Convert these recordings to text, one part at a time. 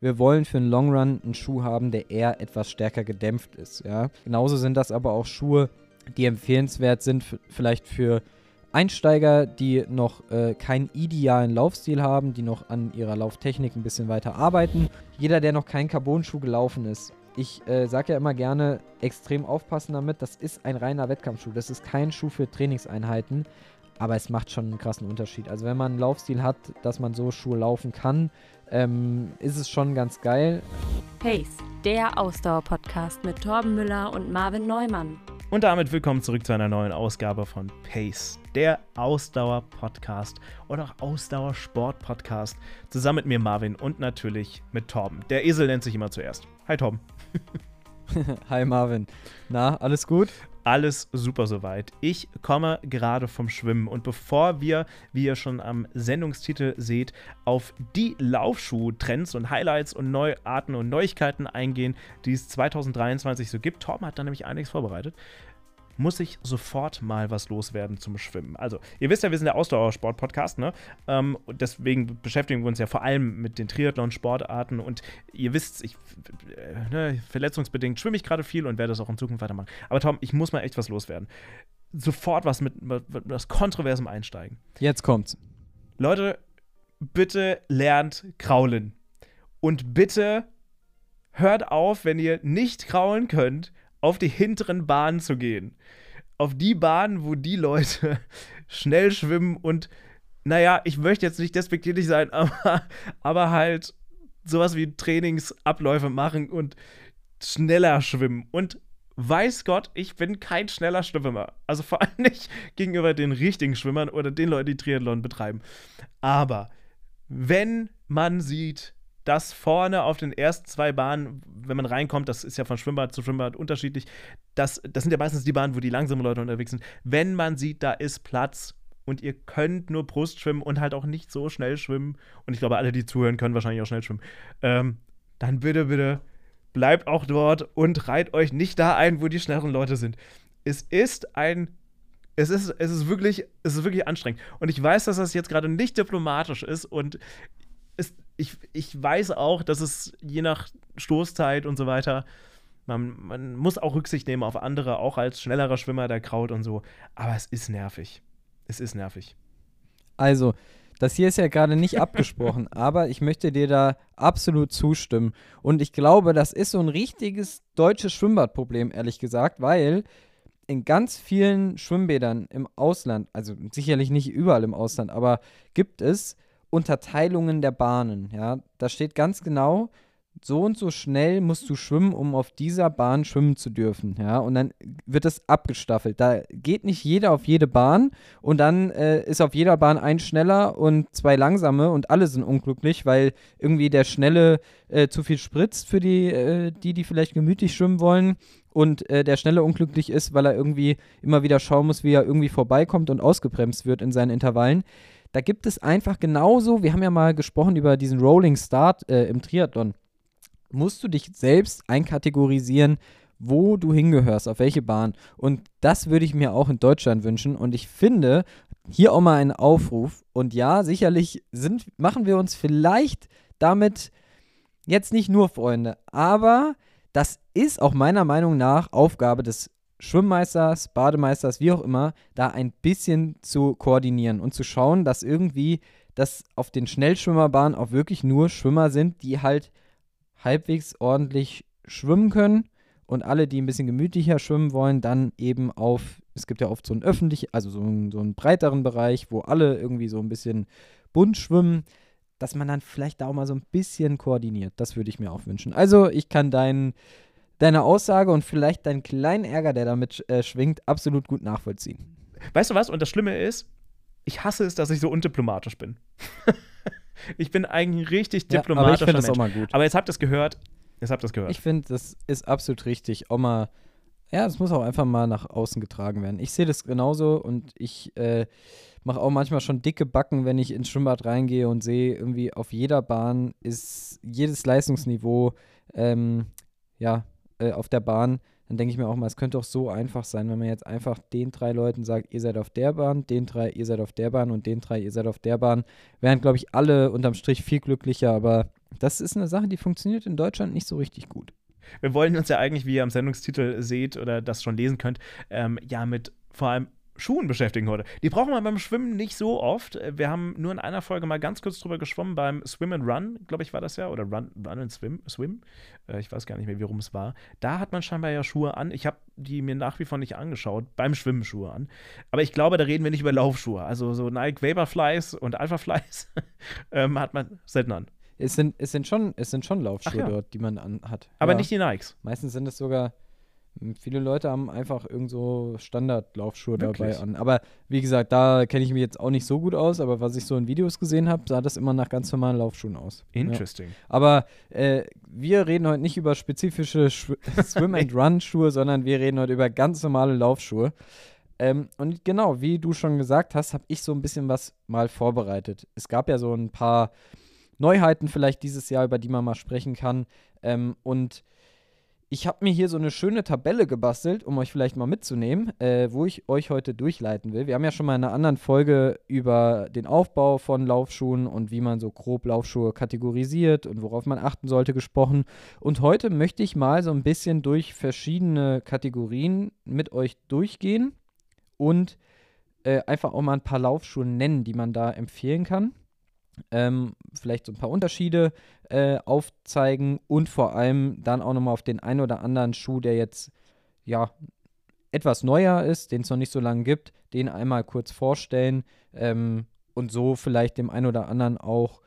Wir wollen für einen Long Run einen Schuh haben, der eher etwas stärker gedämpft ist. Ja? Genauso sind das aber auch Schuhe, die empfehlenswert sind, vielleicht für Einsteiger, die noch äh, keinen idealen Laufstil haben, die noch an ihrer Lauftechnik ein bisschen weiter arbeiten. Jeder, der noch keinen Carbon-Schuh gelaufen ist, ich äh, sage ja immer gerne, extrem aufpassen damit. Das ist ein reiner Wettkampfschuh. Das ist kein Schuh für Trainingseinheiten. Aber es macht schon einen krassen Unterschied. Also wenn man einen Laufstil hat, dass man so Schuhe laufen kann, ähm, ist es schon ganz geil. Pace, der Ausdauer-Podcast mit Torben Müller und Marvin Neumann. Und damit willkommen zurück zu einer neuen Ausgabe von Pace, der Ausdauer-Podcast oder auch Ausdauer-Sport-Podcast. Zusammen mit mir Marvin und natürlich mit Torben. Der Esel nennt sich immer zuerst. Hi Torben. Hi Marvin. Na, alles gut? Alles super soweit. Ich komme gerade vom Schwimmen und bevor wir, wie ihr schon am Sendungstitel seht, auf die Laufschuh-Trends und Highlights und Neuarten und Neuigkeiten eingehen, die es 2023 so gibt, Torben hat da nämlich einiges vorbereitet muss ich sofort mal was loswerden zum Schwimmen. Also, ihr wisst ja, wir sind der Ausdauersport-Podcast, ne? Ähm, deswegen beschäftigen wir uns ja vor allem mit den Triathlon-Sportarten und ihr wisst, ich, äh, ne, verletzungsbedingt schwimme ich gerade viel und werde das auch in Zukunft weitermachen. Aber Tom, ich muss mal echt was loswerden. Sofort was mit, mit, mit was Kontroversem einsteigen. Jetzt kommt's. Leute, bitte lernt kraulen. Und bitte hört auf, wenn ihr nicht kraulen könnt, auf die hinteren Bahnen zu gehen. Auf die Bahnen, wo die Leute schnell schwimmen und, naja, ich möchte jetzt nicht despektierlich sein, aber, aber halt sowas wie Trainingsabläufe machen und schneller schwimmen. Und weiß Gott, ich bin kein schneller Schwimmer. Also vor allem nicht gegenüber den richtigen Schwimmern oder den Leuten, die Triathlon betreiben. Aber wenn man sieht, dass vorne auf den ersten zwei Bahnen, wenn man reinkommt, das ist ja von Schwimmbad zu Schwimmbad unterschiedlich, das, das sind ja meistens die Bahnen, wo die langsamen Leute unterwegs sind. Wenn man sieht, da ist Platz und ihr könnt nur Brust schwimmen und halt auch nicht so schnell schwimmen, und ich glaube, alle, die zuhören, können wahrscheinlich auch schnell schwimmen, ähm, dann bitte, bitte bleibt auch dort und reiht euch nicht da ein, wo die schnelleren Leute sind. Es ist ein es ist, es ist wirklich, es ist wirklich anstrengend. Und ich weiß, dass das jetzt gerade nicht diplomatisch ist und ich, ich weiß auch, dass es je nach Stoßzeit und so weiter, man, man muss auch Rücksicht nehmen auf andere, auch als schnellerer Schwimmer der Kraut und so. Aber es ist nervig. Es ist nervig. Also, das hier ist ja gerade nicht abgesprochen, aber ich möchte dir da absolut zustimmen. Und ich glaube, das ist so ein richtiges deutsches Schwimmbadproblem, ehrlich gesagt, weil in ganz vielen Schwimmbädern im Ausland, also sicherlich nicht überall im Ausland, aber gibt es Unterteilungen der Bahnen. Ja, da steht ganz genau, so und so schnell musst du schwimmen, um auf dieser Bahn schwimmen zu dürfen. Ja, und dann wird das abgestaffelt. Da geht nicht jeder auf jede Bahn und dann äh, ist auf jeder Bahn ein schneller und zwei langsame und alle sind unglücklich, weil irgendwie der Schnelle äh, zu viel spritzt für die, äh, die, die vielleicht gemütlich schwimmen wollen und äh, der Schnelle unglücklich ist, weil er irgendwie immer wieder schauen muss, wie er irgendwie vorbeikommt und ausgebremst wird in seinen Intervallen. Da gibt es einfach genauso, wir haben ja mal gesprochen über diesen Rolling Start äh, im Triathlon. Musst du dich selbst einkategorisieren, wo du hingehörst, auf welche Bahn. Und das würde ich mir auch in Deutschland wünschen. Und ich finde, hier auch mal einen Aufruf. Und ja, sicherlich sind, machen wir uns vielleicht damit jetzt nicht nur Freunde, aber das ist auch meiner Meinung nach Aufgabe des Schwimmmeisters, Bademeisters, wie auch immer, da ein bisschen zu koordinieren und zu schauen, dass irgendwie, dass auf den Schnellschwimmerbahnen auch wirklich nur Schwimmer sind, die halt halbwegs ordentlich schwimmen können und alle, die ein bisschen gemütlicher schwimmen wollen, dann eben auf, es gibt ja oft so einen öffentlichen, also so einen, so einen breiteren Bereich, wo alle irgendwie so ein bisschen bunt schwimmen, dass man dann vielleicht da auch mal so ein bisschen koordiniert. Das würde ich mir auch wünschen. Also ich kann deinen deine Aussage und vielleicht deinen kleinen Ärger, der damit äh, schwingt, absolut gut nachvollziehen. Weißt du was? Und das Schlimme ist, ich hasse es, dass ich so undiplomatisch bin. ich bin eigentlich richtig diplomatischer ja, aber ich Mensch. Das auch mal gut. Aber jetzt habt ihr es gehört. Jetzt habt ihr es gehört. Ich finde, das ist absolut richtig. Auch mal, ja, es muss auch einfach mal nach außen getragen werden. Ich sehe das genauso und ich äh, mache auch manchmal schon dicke Backen, wenn ich ins Schwimmbad reingehe und sehe, irgendwie auf jeder Bahn ist jedes Leistungsniveau, ähm, ja, äh, auf der Bahn, dann denke ich mir auch mal, es könnte auch so einfach sein, wenn man jetzt einfach den drei Leuten sagt, ihr seid auf der Bahn, den drei, ihr seid auf der Bahn und den drei, ihr seid auf der Bahn. Wären, glaube ich, alle unterm Strich viel glücklicher, aber Das ist eine Sache, die funktioniert in Deutschland nicht so richtig gut. Wir wollen uns ja eigentlich, wie ihr am Sendungstitel seht oder das schon lesen könnt, ähm, ja mit vor allem Schuhen beschäftigen heute. Die brauchen wir beim Schwimmen nicht so oft. Wir haben nur in einer Folge mal ganz kurz drüber geschwommen beim Swim and Run, glaube ich, war das ja. Oder Run, Run and Swim. Swim. Äh, ich weiß gar nicht mehr, wie rum es war. Da hat man scheinbar ja Schuhe an. Ich habe die mir nach wie vor nicht angeschaut. Beim Schwimmen Schuhe an. Aber ich glaube, da reden wir nicht über Laufschuhe. Also so Nike Vaporflies und Alphaflies ähm, hat man selten an. Es sind, es sind, schon, es sind schon Laufschuhe ja. dort, die man anhat. Aber ja. nicht die Nikes. Meistens sind es sogar, viele Leute haben einfach irgend so Standardlaufschuhe dabei an. Aber wie gesagt, da kenne ich mich jetzt auch nicht so gut aus, aber was ich so in Videos gesehen habe, sah das immer nach ganz normalen Laufschuhen aus. Ja. Interesting. Aber äh, wir reden heute nicht über spezifische Schw Swim and Run Schuhe, sondern wir reden heute über ganz normale Laufschuhe. Ähm, und genau, wie du schon gesagt hast, habe ich so ein bisschen was mal vorbereitet. Es gab ja so ein paar Neuheiten vielleicht dieses Jahr, über die man mal sprechen kann. Ähm, und ich habe mir hier so eine schöne Tabelle gebastelt, um euch vielleicht mal mitzunehmen, äh, wo ich euch heute durchleiten will. Wir haben ja schon mal in einer anderen Folge über den Aufbau von Laufschuhen und wie man so grob Laufschuhe kategorisiert und worauf man achten sollte gesprochen. Und heute möchte ich mal so ein bisschen durch verschiedene Kategorien mit euch durchgehen und äh, einfach auch mal ein paar Laufschuhe nennen, die man da empfehlen kann ähm, vielleicht so ein paar Unterschiede äh, aufzeigen und vor allem dann auch nochmal auf den einen oder anderen Schuh, der jetzt ja etwas neuer ist, den es noch nicht so lange gibt, den einmal kurz vorstellen ähm, und so vielleicht dem einen oder anderen auch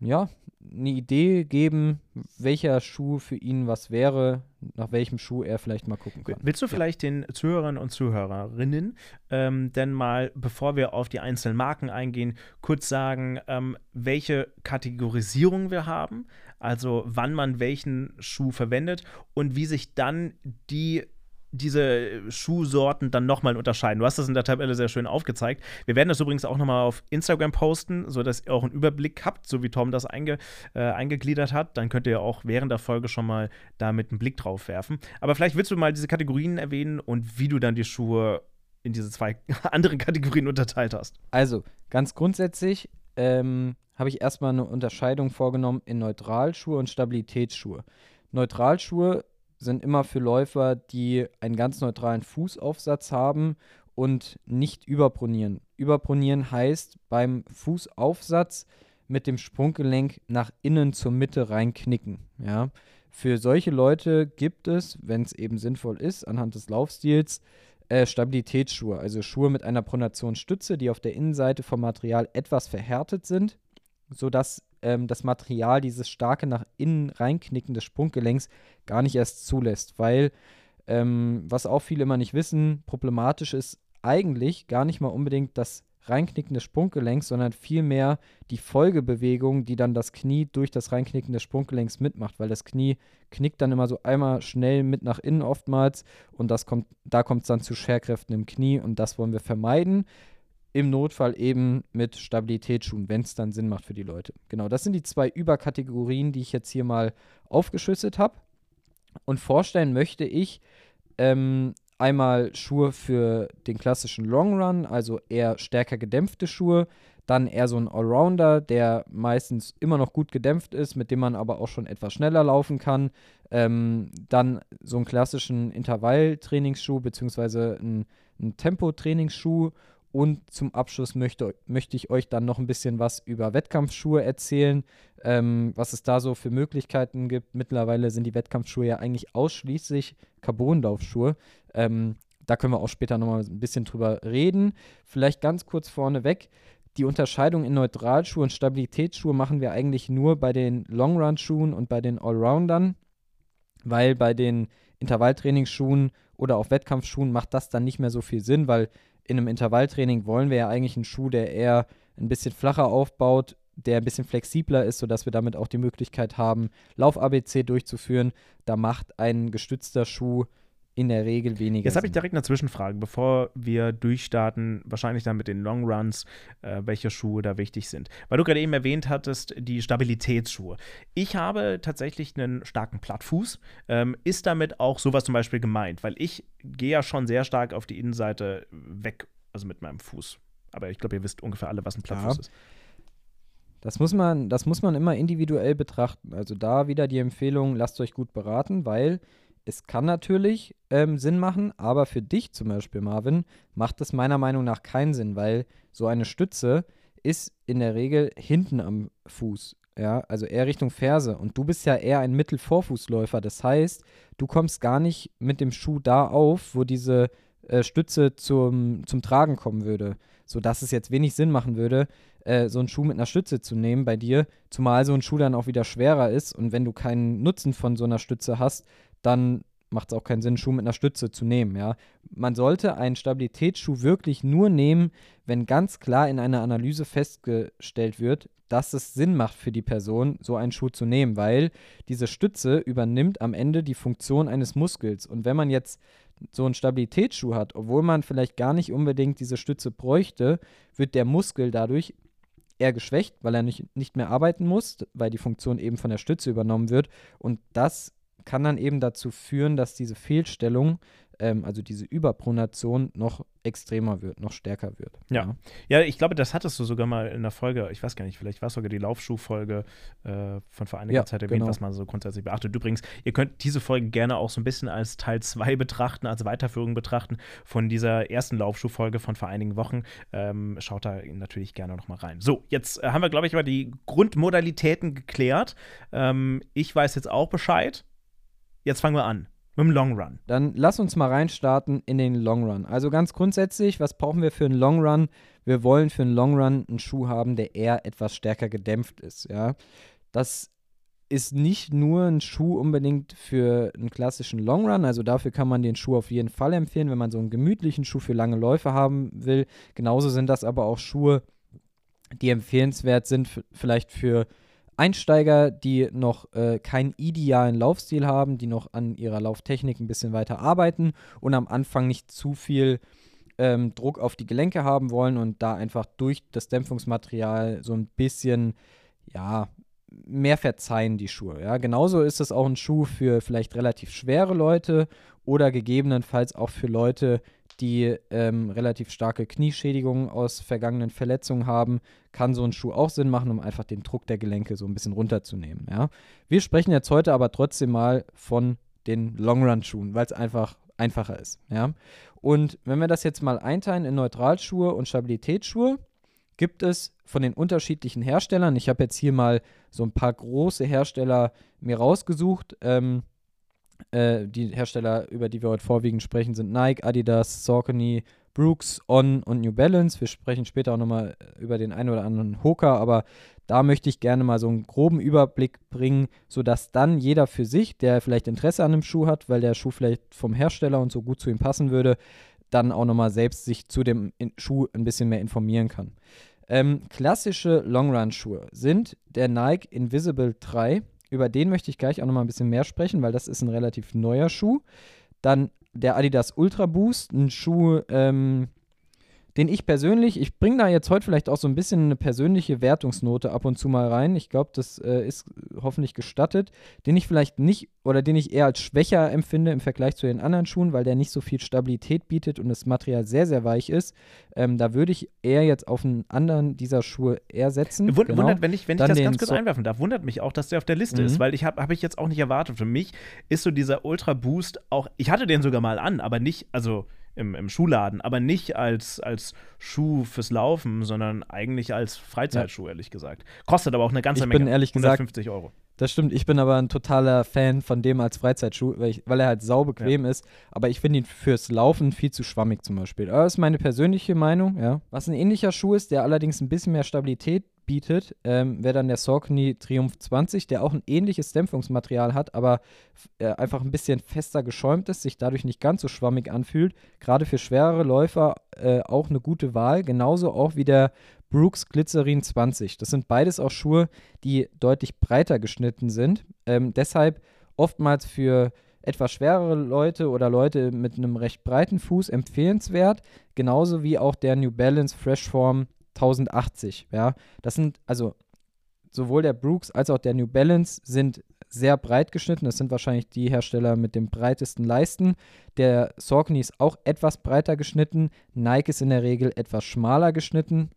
ja eine Idee geben, welcher Schuh für ihn was wäre, nach welchem Schuh er vielleicht mal gucken kann. Willst du vielleicht den Zuhörern und Zuhörerinnen ähm, denn mal, bevor wir auf die einzelnen Marken eingehen, kurz sagen, ähm, welche Kategorisierung wir haben, also wann man welchen Schuh verwendet und wie sich dann die diese Schuhsorten dann nochmal unterscheiden. Du hast das in der Tabelle sehr schön aufgezeigt. Wir werden das übrigens auch nochmal auf Instagram posten, sodass ihr auch einen Überblick habt, so wie Tom das einge, äh, eingegliedert hat. Dann könnt ihr auch während der Folge schon mal da mit einen Blick drauf werfen. Aber vielleicht willst du mal diese Kategorien erwähnen und wie du dann die Schuhe in diese zwei anderen Kategorien unterteilt hast. Also, ganz grundsätzlich ähm, habe ich erstmal eine Unterscheidung vorgenommen in Neutralschuhe und Stabilitätsschuhe. Neutralschuhe sind immer für Läufer, die einen ganz neutralen Fußaufsatz haben und nicht überpronieren. Überpronieren heißt beim Fußaufsatz mit dem Sprunggelenk nach innen zur Mitte reinknicken. Ja. Für solche Leute gibt es, wenn es eben sinnvoll ist, anhand des Laufstils, äh, Stabilitätsschuhe, also Schuhe mit einer Pronationsstütze, die auf der Innenseite vom Material etwas verhärtet sind, sodass ähm, das Material dieses starke nach innen reinknicken des Sprunggelenks gar nicht erst zulässt, weil ähm, was auch viele immer nicht wissen, problematisch ist eigentlich gar nicht mal unbedingt das Reinknicken des Sprunggelenks, sondern vielmehr die Folgebewegung, die dann das Knie durch das Reinknicken des Sprunggelenks mitmacht, weil das Knie knickt dann immer so einmal schnell mit nach innen oftmals und das kommt, da kommt es dann zu Scherkräften im Knie und das wollen wir vermeiden. Im Notfall eben mit Stabilitätsschuhen, wenn es dann Sinn macht für die Leute. Genau, das sind die zwei Überkategorien, die ich jetzt hier mal aufgeschlüsselt habe. Und vorstellen möchte ich ähm, einmal Schuhe für den klassischen Long Run, also eher stärker gedämpfte Schuhe. Dann eher so ein Allrounder, der meistens immer noch gut gedämpft ist, mit dem man aber auch schon etwas schneller laufen kann. Ähm, dann so einen klassischen Intervalltrainingsschuh beziehungsweise einen, einen Tempotrainingsschuh und zum Abschluss möchte, möchte ich euch dann noch ein bisschen was über Wettkampfschuhe erzählen, ähm, was es da so für Möglichkeiten gibt. Mittlerweile sind die Wettkampfschuhe ja eigentlich ausschließlich Carbonlaufschuhe. Ähm, da können wir auch später nochmal ein bisschen drüber reden. Vielleicht ganz kurz vorneweg. Die Unterscheidung in Neutralschuhe und Stabilitätsschuhe machen wir eigentlich nur bei den Long-Run-Schuhen und bei den Allroundern, weil bei den Intervalltrainingsschuhen oder auch Wettkampfschuhen macht das dann nicht mehr so viel Sinn, weil in einem Intervalltraining wollen wir ja eigentlich einen Schuh, der eher ein bisschen flacher aufbaut, der ein bisschen flexibler ist, sodass wir damit auch die Möglichkeit haben, Lauf-ABC durchzuführen. Da macht ein gestützter Schuh in der Regel weniger Jetzt habe ich direkt eine Zwischenfrage, bevor wir durchstarten, wahrscheinlich dann mit den Long Runs, äh, welche Schuhe da wichtig sind. Weil du gerade eben erwähnt hattest, die Stabilitätsschuhe. Ich habe tatsächlich einen starken Plattfuß. Ähm, ist damit auch sowas zum Beispiel gemeint? Weil ich gehe ja schon sehr stark auf die Innenseite weg, also mit meinem Fuß. Aber ich glaube, ihr wisst ungefähr alle, was ein Plattfuß Ja. ist. Das muss man, das muss man immer individuell betrachten. Also da wieder die Empfehlung, lasst euch gut beraten, weil es kann natürlich ähm, Sinn machen, aber für dich zum Beispiel, Marvin, macht es meiner Meinung nach keinen Sinn, weil so eine Stütze ist in der Regel hinten am Fuß. Ja, also eher Richtung Ferse. Und du bist ja eher ein Mittelvorfußläufer. Das heißt, du kommst gar nicht mit dem Schuh da auf, wo diese äh, Stütze zum, zum Tragen kommen würde. Sodass es jetzt wenig Sinn machen würde, äh, so einen Schuh mit einer Stütze zu nehmen bei dir. Zumal so ein Schuh dann auch wieder schwerer ist. Und wenn du keinen Nutzen von so einer Stütze hast, dann macht es auch keinen Sinn, Schuh mit einer Stütze zu nehmen. Ja? Man sollte einen Stabilitätsschuh wirklich nur nehmen, wenn ganz klar in einer Analyse festgestellt wird, dass es Sinn macht für die Person, so einen Schuh zu nehmen, weil diese Stütze übernimmt am Ende die Funktion eines Muskels. Und wenn man jetzt so einen Stabilitätsschuh hat, obwohl man vielleicht gar nicht unbedingt diese Stütze bräuchte, wird der Muskel dadurch eher geschwächt, weil er nicht, nicht mehr arbeiten muss, weil die Funktion eben von der Stütze übernommen wird. Und das kann dann eben dazu führen, dass diese Fehlstellung, ähm, also diese Überpronation, noch extremer wird, noch stärker wird. Ja. ja. ich glaube, das hattest du sogar mal in der Folge, ich weiß gar nicht, vielleicht war es sogar die Laufschuhfolge äh, von vor einiger ja, Zeit erwähnt, genau. was man so grundsätzlich beachtet. Übrigens, ihr könnt diese Folge gerne auch so ein bisschen als Teil 2 betrachten, als Weiterführung betrachten von dieser ersten Laufschuhfolge von vor einigen Wochen. Ähm, schaut da natürlich gerne noch mal rein. So, jetzt äh, haben wir, glaube ich, mal die Grundmodalitäten geklärt. Ähm, ich weiß jetzt auch Bescheid. Jetzt fangen wir an mit dem Long Run. Dann lass uns mal reinstarten in den Long Run. Also ganz grundsätzlich, was brauchen wir für einen Long Run? Wir wollen für einen Long Run einen Schuh haben, der eher etwas stärker gedämpft ist. Ja, das ist nicht nur ein Schuh unbedingt für einen klassischen Long Run, also dafür kann man den Schuh auf jeden Fall empfehlen, wenn man so einen gemütlichen Schuh für lange Läufe haben will. Genauso sind das aber auch Schuhe, die empfehlenswert sind, vielleicht für Einsteiger, die noch äh, keinen idealen Laufstil haben, die noch an ihrer Lauftechnik ein bisschen weiter arbeiten und am Anfang nicht zu viel ähm, Druck auf die Gelenke haben wollen und da einfach durch das Dämpfungsmaterial so ein bisschen, ja, mehr verzeihen die Schuhe. Ja, genauso ist es auch ein Schuh für vielleicht relativ schwere Leute oder gegebenenfalls auch für Leute, die ähm, relativ starke Knieschädigungen aus vergangenen Verletzungen haben, kann so ein Schuh auch Sinn machen, um einfach den Druck der Gelenke so ein bisschen runterzunehmen. Ja? Wir sprechen jetzt heute aber trotzdem mal von den Long-Run-Schuhen, weil es einfach einfacher ist. Ja? Und wenn wir das jetzt mal einteilen in Neutralschuhe und Stabilitätsschuhe, gibt es von den unterschiedlichen Herstellern, ich habe jetzt hier mal so ein paar große Hersteller mir rausgesucht, ähm, äh, die Hersteller, über die wir heute vorwiegend sprechen, sind Nike, Adidas, Saucony, Brooks, On und New Balance. Wir sprechen später auch nochmal über den einen oder anderen Hoka, aber da möchte ich gerne mal so einen groben Überblick bringen, sodass dann jeder für sich, der vielleicht Interesse an einem Schuh hat, weil der Schuh vielleicht vom Hersteller und so gut zu ihm passen würde, dann auch nochmal selbst sich zu dem Schuh ein bisschen mehr informieren kann. Ähm, klassische Long-Run-Schuhe sind der Nike Invisible 3 über den möchte ich gleich auch nochmal ein bisschen mehr sprechen, weil das ist ein relativ neuer Schuh. Dann der Adidas Ultra Boost, ein Schuh, ähm, den ich persönlich, ich bringe da jetzt heute vielleicht auch so ein bisschen eine persönliche Wertungsnote ab und zu mal rein. Ich glaube, das äh, ist hoffentlich gestattet, den ich vielleicht nicht oder den ich eher als schwächer empfinde im Vergleich zu den anderen Schuhen, weil der nicht so viel Stabilität bietet und das Material sehr, sehr weich ist. Ähm, da würde ich eher jetzt auf einen anderen dieser Schuhe eher setzen. Wund genau. Wundert, wenn ich, wenn ich das ganz kurz so einwerfen darf, wundert mich auch, dass der auf der Liste mhm. ist, weil ich habe hab ich jetzt auch nicht erwartet. Für mich ist so dieser Ultra Boost auch, ich hatte den sogar mal an, aber nicht, also im, im Schuhladen, aber nicht als, als Schuh fürs Laufen, sondern eigentlich als Freizeitschuh, ja. ehrlich gesagt. Kostet aber auch eine ganze ich Menge. Bin ehrlich 150 gesagt, Euro. Das stimmt, ich bin aber ein totaler Fan von dem als Freizeitschuh, weil, ich, weil er halt saubequem ja. ist. Aber ich finde ihn fürs Laufen viel zu schwammig zum Beispiel. Aber das ist meine persönliche Meinung, ja. Was ein ähnlicher Schuh ist, der allerdings ein bisschen mehr Stabilität bietet, ähm, wäre dann der Saucony Triumph 20, der auch ein ähnliches Dämpfungsmaterial hat, aber äh, einfach ein bisschen fester geschäumt ist, sich dadurch nicht ganz so schwammig anfühlt. Gerade für schwerere Läufer äh, auch eine gute Wahl. Genauso auch wie der Brooks Glycerin 20. Das sind beides auch Schuhe, die deutlich breiter geschnitten sind. Ähm, deshalb oftmals für etwas schwerere Leute oder Leute mit einem recht breiten Fuß empfehlenswert. Genauso wie auch der New Balance Freshform 1080. Ja, das sind also sowohl der Brooks als auch der New Balance sind sehr breit geschnitten. Das sind wahrscheinlich die Hersteller mit dem breitesten Leisten. Der Saucony ist auch etwas breiter geschnitten. Nike ist in der Regel etwas schmaler geschnitten.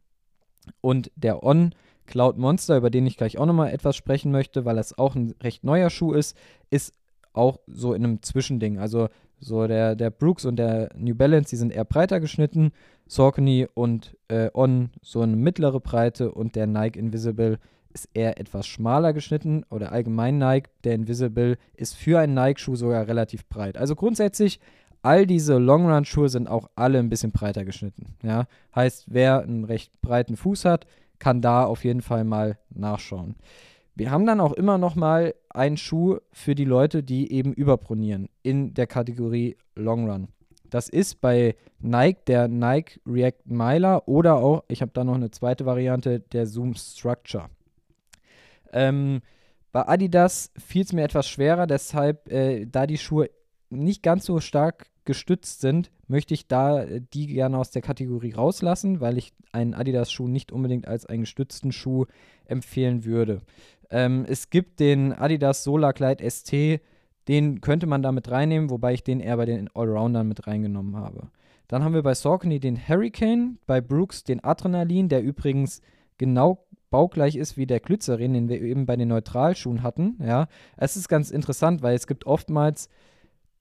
Und der On Cloud Monster, über den ich gleich auch nochmal etwas sprechen möchte, weil das auch ein recht neuer Schuh ist, ist auch so in einem Zwischending. Also so der, der Brooks und der New Balance, die sind eher breiter geschnitten. Saucony und äh, On so eine mittlere Breite und der Nike Invisible ist eher etwas schmaler geschnitten oder allgemein Nike, der Invisible ist für einen Nike-Schuh sogar relativ breit. Also grundsätzlich, all diese Long-Run-Schuhe sind auch alle ein bisschen breiter geschnitten. Ja? Heißt, wer einen recht breiten Fuß hat, kann da auf jeden Fall mal nachschauen. Wir haben dann auch immer noch mal einen Schuh für die Leute, die eben überpronieren in der Kategorie Long Run. Das ist bei Nike der Nike React Miler oder auch, ich habe da noch eine zweite Variante, der Zoom Structure. Ähm, bei Adidas fiel es mir etwas schwerer, deshalb, äh, da die Schuhe nicht ganz so stark gestützt sind, möchte ich da äh, die gerne aus der Kategorie rauslassen, weil ich einen Adidas-Schuh nicht unbedingt als einen gestützten Schuh empfehlen würde. Ähm, es gibt den Adidas Solar Glide ST, den könnte man da mit reinnehmen, wobei ich den eher bei den Allroundern mit reingenommen habe. Dann haben wir bei Saucony den Hurricane, bei Brooks den Adrenalin, der übrigens genau baugleich ist wie der Glycerin, den wir eben bei den Neutralschuhen hatten. Ja, es ist ganz interessant, weil es gibt oftmals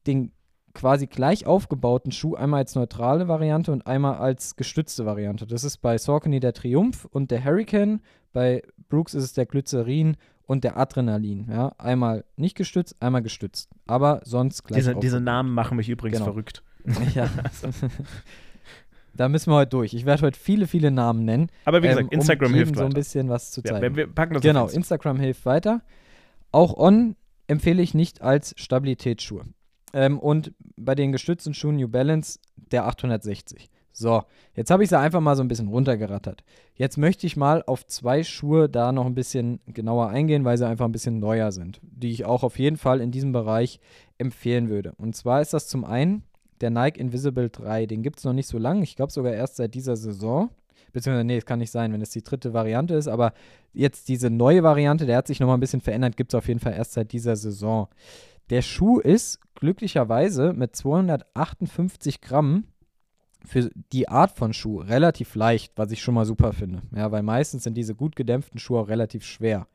den quasi gleich aufgebauten Schuh einmal als neutrale Variante und einmal als gestützte Variante. Das ist bei Saucony der Triumph und der Hurricane. Bei Brooks ist es der Glycerin und der Adrenalin. Ja, einmal nicht gestützt, einmal gestützt. Aber sonst gleich. Diese, diese Namen machen mich übrigens genau. verrückt. Ja. Da müssen wir heute durch. Ich werde heute viele, viele Namen nennen. Aber wie gesagt, ähm, um Instagram hilft so ein bisschen was zu zeigen. Ja, wir packen das genau, Instagram hilft weiter. Auch On empfehle ich nicht als Stabilitätsschuhe. Ähm, und bei den gestützten Schuhen New Balance der 860. So, jetzt habe ich sie einfach mal so ein bisschen runtergerattert. Jetzt möchte ich mal auf zwei Schuhe da noch ein bisschen genauer eingehen, weil sie einfach ein bisschen neuer sind, die ich auch auf jeden Fall in diesem Bereich empfehlen würde. Und zwar ist das zum einen der Nike Invisible 3. Den gibt es noch nicht so lange. Ich glaube sogar erst seit dieser Saison. Beziehungsweise, nee, es kann nicht sein, wenn es die dritte Variante ist. Aber jetzt diese neue Variante, der hat sich nochmal ein bisschen verändert, gibt es auf jeden Fall erst seit dieser Saison. Der Schuh ist glücklicherweise mit 258 Gramm für die Art von Schuh relativ leicht, was ich schon mal super finde. Ja, weil meistens sind diese gut gedämpften Schuhe auch relativ schwer.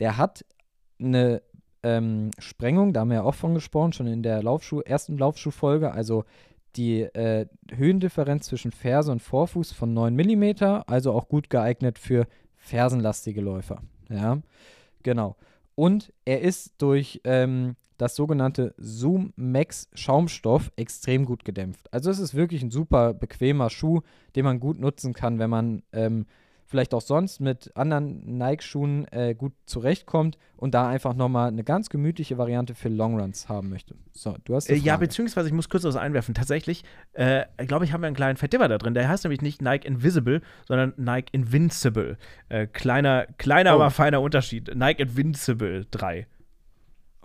Der hat eine ähm, Sprengung, da haben wir ja auch von gesprochen, schon in der Laufschuh, ersten Laufschuhfolge, also die äh, Höhendifferenz zwischen Ferse und Vorfuß von 9 mm, also auch gut geeignet für fersenlastige Läufer. Ja, genau. Und er ist durch ähm, das sogenannte Zoom Max Schaumstoff extrem gut gedämpft. Also es ist wirklich ein super bequemer Schuh, den man gut nutzen kann, wenn man ähm, vielleicht auch sonst mit anderen Nike-Schuhen äh, gut zurechtkommt und da einfach nochmal eine ganz gemütliche Variante für Longruns haben möchte. So, du hast äh, Ja, beziehungsweise ich muss kurz was einwerfen. Tatsächlich, äh, glaube ich, haben wir einen kleinen Verdipper da drin. Der heißt nämlich nicht Nike Invisible, sondern Nike Invincible. Äh, kleiner, kleiner, oh. aber feiner Unterschied. Nike Invincible 3.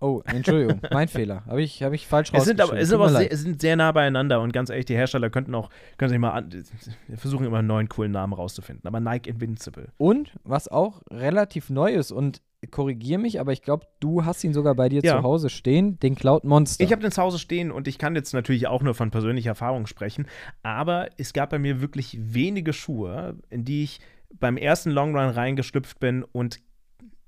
Oh, Entschuldigung, mein Fehler. Habe ich, hab ich falsch es sind aber, es sind aber sehr, sind sehr nah beieinander und ganz ehrlich, die Hersteller könnten auch, können sich mal an, versuchen immer einen neuen coolen Namen rauszufinden. Aber Nike Invincible. Und was auch relativ neu ist und korrigiere mich, aber ich glaube, du hast ihn sogar bei dir ja. zu Hause stehen, den Cloud Monster. Ich habe den zu Hause stehen und ich kann jetzt natürlich auch nur von persönlicher Erfahrung sprechen, aber es gab bei mir wirklich wenige Schuhe, in die ich beim ersten Long Run reingeschlüpft bin und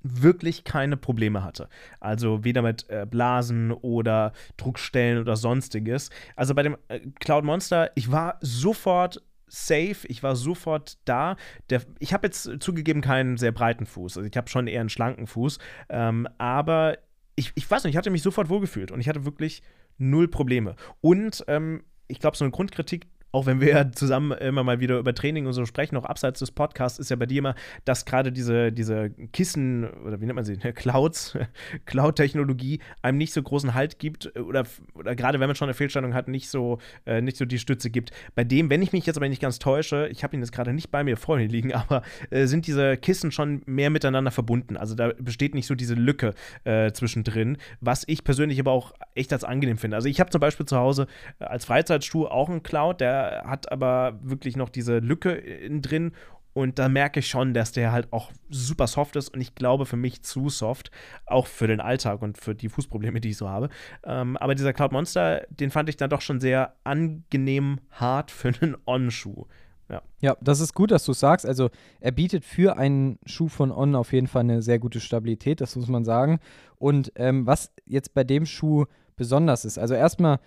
wirklich keine Probleme hatte. Also weder mit äh, Blasen oder Druckstellen oder sonstiges. Also bei dem äh, Cloud Monster, ich war sofort safe, ich war sofort da. Der, ich habe jetzt zugegeben keinen sehr breiten Fuß, also ich habe schon eher einen schlanken Fuß, ähm, aber ich, ich weiß nicht, ich hatte mich sofort wohlgefühlt und ich hatte wirklich null Probleme. Und ähm, ich glaube, so eine Grundkritik, auch wenn wir ja zusammen immer mal wieder über Training und so sprechen, auch abseits des Podcasts, ist ja bei dir immer, dass gerade diese, diese Kissen oder wie nennt man sie, Clouds, Cloud-Technologie einem nicht so großen Halt gibt oder, oder gerade wenn man schon eine Fehlstellung hat, nicht so, äh, nicht so die Stütze gibt. Bei dem, wenn ich mich jetzt aber nicht ganz täusche, ich habe ihn jetzt gerade nicht bei mir vor mir liegen, aber äh, sind diese Kissen schon mehr miteinander verbunden. Also da besteht nicht so diese Lücke äh, zwischendrin, was ich persönlich aber auch echt als angenehm finde. Also ich habe zum Beispiel zu Hause äh, als Freizeitstuhl auch einen Cloud, der hat aber wirklich noch diese Lücke in drin und da merke ich schon, dass der halt auch super soft ist und ich glaube für mich zu soft, auch für den Alltag und für die Fußprobleme, die ich so habe. Ähm, aber dieser Cloud Monster, den fand ich dann doch schon sehr angenehm hart für einen On-Schuh. Ja. Ja, das ist gut, dass du sagst. Also er bietet für einen Schuh von On auf jeden Fall eine sehr gute Stabilität, das muss man sagen. Und ähm, was jetzt bei dem Schuh besonders ist, also erstmal,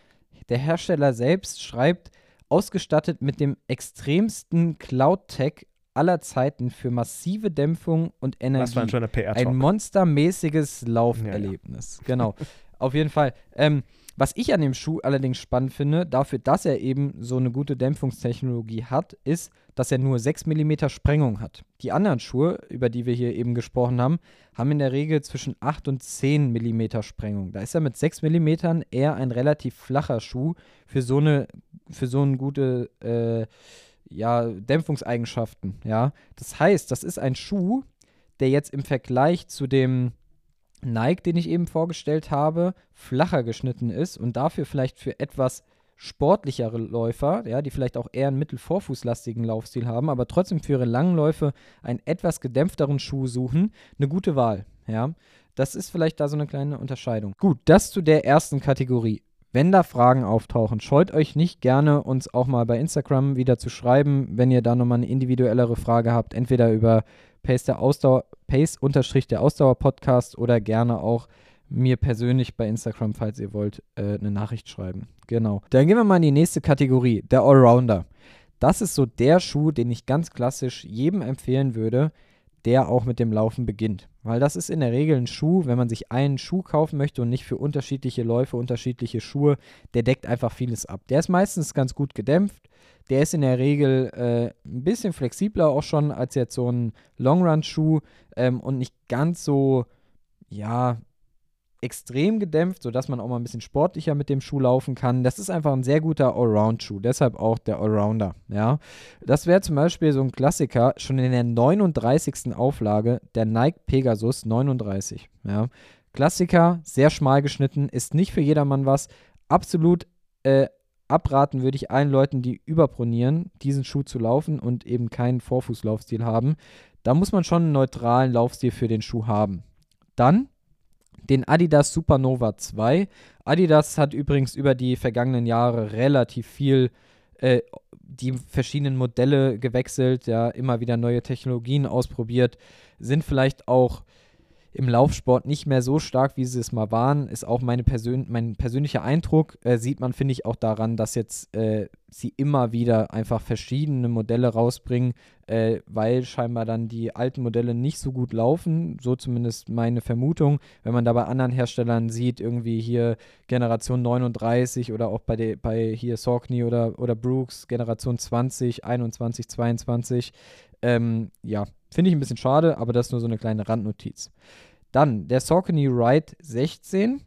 der Hersteller selbst schreibt, ausgestattet mit dem extremsten Cloud-Tech aller Zeiten für massive Dämpfung und Energie. Was war ein PR-Talk. Ein monstermäßiges Lauferlebnis. Genau. Auf jeden Fall. Ähm, was ich an dem Schuh allerdings spannend finde, dafür, dass er eben so eine gute Dämpfungstechnologie hat, ist, dass er nur 6 mm Sprengung hat. Die anderen Schuhe, über die wir hier eben gesprochen haben, haben in der Regel zwischen 8 und 10 mm Sprengung. Da ist er mit 6 mm eher ein relativ flacher Schuh für so eine, für so eine gute äh, ja, Dämpfungseigenschaften. Ja? Das heißt, das ist ein Schuh, der jetzt im Vergleich zu dem Nike, den ich eben vorgestellt habe, flacher geschnitten ist und dafür vielleicht für etwas sportlichere Läufer, ja, die vielleicht auch eher einen mittelvorfußlastigen Laufstil haben, aber trotzdem für ihre langen Läufe einen etwas gedämpfteren Schuh suchen, eine gute Wahl, ja. Das ist vielleicht da so eine kleine Unterscheidung. Gut, das zu der ersten Kategorie. Wenn da Fragen auftauchen, scheut euch nicht gerne, uns auch mal bei Instagram wieder zu schreiben, wenn ihr da nochmal eine individuellere Frage habt, entweder über Pace der Ausdauer, Pace unterstrich der Ausdauer Podcast oder gerne auch mir persönlich bei Instagram, falls ihr wollt, äh, eine Nachricht schreiben. Genau. Dann gehen wir mal in die nächste Kategorie, der Allrounder. Das ist so der Schuh, den ich ganz klassisch jedem empfehlen würde, der auch mit dem Laufen beginnt. Weil das ist in der Regel ein Schuh, wenn man sich einen Schuh kaufen möchte und nicht für unterschiedliche Läufe, unterschiedliche Schuhe, der deckt einfach vieles ab. Der ist meistens ganz gut gedämpft. Der ist in der Regel äh, ein bisschen flexibler auch schon als jetzt so ein Long-Run-Schuh ähm, und nicht ganz so, ja, extrem gedämpft, sodass man auch mal ein bisschen sportlicher mit dem Schuh laufen kann. Das ist einfach ein sehr guter Allround-Schuh, deshalb auch der Allrounder. Ja. Das wäre zum Beispiel so ein Klassiker, schon in der 39. Auflage, der Nike Pegasus 39. Ja. Klassiker, sehr schmal geschnitten, ist nicht für jedermann was. Absolut äh, abraten würde ich allen Leuten, die überpronieren, diesen Schuh zu laufen und eben keinen Vorfußlaufstil haben. Da muss man schon einen neutralen Laufstil für den Schuh haben. Dann den Adidas Supernova 2. Adidas hat übrigens über die vergangenen Jahre relativ viel äh, die verschiedenen Modelle gewechselt, ja, immer wieder neue Technologien ausprobiert, sind vielleicht auch im Laufsport nicht mehr so stark, wie sie es mal waren, ist auch meine Persön mein persönlicher Eindruck. Äh, sieht man, finde ich, auch daran, dass jetzt äh, sie immer wieder einfach verschiedene Modelle rausbringen, äh, weil scheinbar dann die alten Modelle nicht so gut laufen. So zumindest meine Vermutung. Wenn man da bei anderen Herstellern sieht, irgendwie hier Generation 39 oder auch bei, de, bei hier Saucony oder, oder Brooks Generation 20, 21, 22. Ähm, ja, finde ich ein bisschen schade, aber das ist nur so eine kleine Randnotiz. Dann der Saucony Ride 16,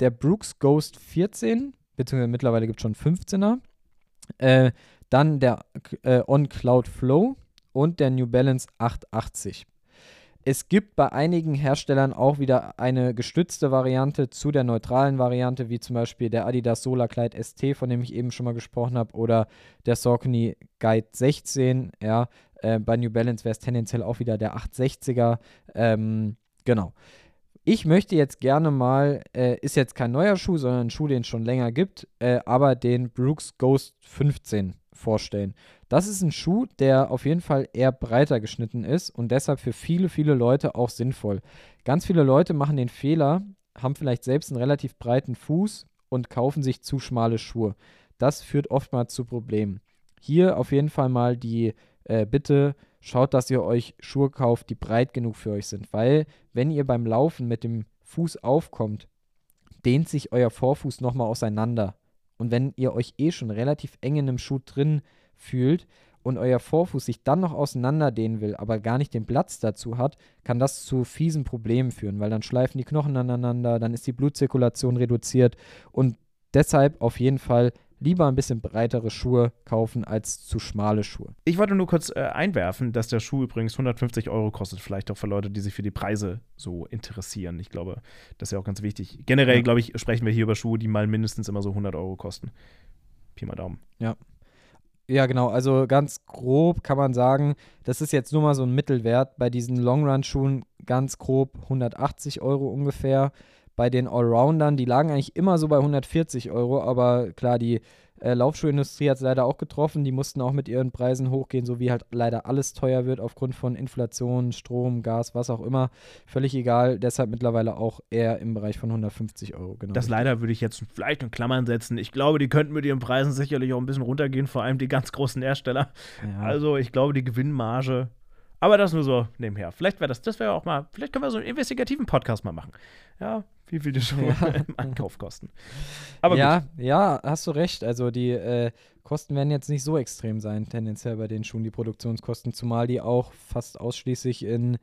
der Brooks Ghost 14, beziehungsweise mittlerweile gibt es schon 15er. Äh, dann der äh, On Cloud Flow und der New Balance 880. Es gibt bei einigen Herstellern auch wieder eine gestützte Variante zu der neutralen Variante, wie zum Beispiel der Adidas Solar Glide ST, von dem ich eben schon mal gesprochen habe, oder der Saucony Guide 16. Ja, äh, bei New Balance wäre es tendenziell auch wieder der 860er. Ähm, Genau. Ich möchte jetzt gerne mal, äh, ist jetzt kein neuer Schuh, sondern ein Schuh, den es schon länger gibt, äh, aber den Brooks Ghost 15 vorstellen. Das ist ein Schuh, der auf jeden Fall eher breiter geschnitten ist und deshalb für viele, viele Leute auch sinnvoll. Ganz viele Leute machen den Fehler, haben vielleicht selbst einen relativ breiten Fuß und kaufen sich zu schmale Schuhe. Das führt oftmals zu Problemen. Hier auf jeden Fall mal die äh, Bitte, schaut, dass ihr euch Schuhe kauft, die breit genug für euch sind. Weil, wenn ihr beim Laufen mit dem Fuß aufkommt, dehnt sich euer Vorfuß nochmal auseinander. Und wenn ihr euch eh schon relativ eng in einem Schuh drin fühlt und euer Vorfuß sich dann noch auseinanderdehnen will, aber gar nicht den Platz dazu hat, kann das zu fiesen Problemen führen, weil dann schleifen die Knochen aneinander, dann ist die Blutzirkulation reduziert und deshalb auf jeden Fall lieber ein bisschen breitere Schuhe kaufen als zu schmale Schuhe. Ich wollte nur kurz äh, einwerfen, dass der Schuh übrigens 150 Euro kostet, vielleicht auch für Leute, die sich für die Preise so interessieren. Ich glaube, das ist ja auch ganz wichtig. Generell, ja. glaube ich, sprechen wir hier über Schuhe, die mal mindestens immer so 100 Euro kosten. Pi mal Daumen. Ja. Ja, genau. Also ganz grob kann man sagen, das ist jetzt nur mal so ein Mittelwert. Bei diesen Long-Run-Schuhen ganz grob 180 Euro ungefähr bei den Allroundern, die lagen eigentlich immer so bei 140 Euro, aber klar, die Äh, Laufschuhindustrie hat es leider auch getroffen. Die mussten auch mit ihren Preisen hochgehen, so wie halt leider alles teuer wird aufgrund von Inflation, Strom, Gas, was auch immer. Völlig egal. Deshalb mittlerweile auch eher im Bereich von 150 Euro. Genau das leider würde ich jetzt vielleicht in Klammern setzen. Ich glaube, die könnten mit ihren Preisen sicherlich auch ein bisschen runtergehen, vor allem die ganz großen Hersteller. Ja. Also ich glaube, die Gewinnmarge aber das nur so nebenher. Vielleicht wäre das, das wäre auch mal, vielleicht können wir so einen investigativen Podcast mal machen. Ja, wie viel die Schuhe ja. im Ankauf kosten. Aber ja, gut. ja, hast du recht. Also die äh, Kosten werden jetzt nicht so extrem sein, tendenziell bei den Schuhen, die Produktionskosten, zumal die auch fast ausschließlich in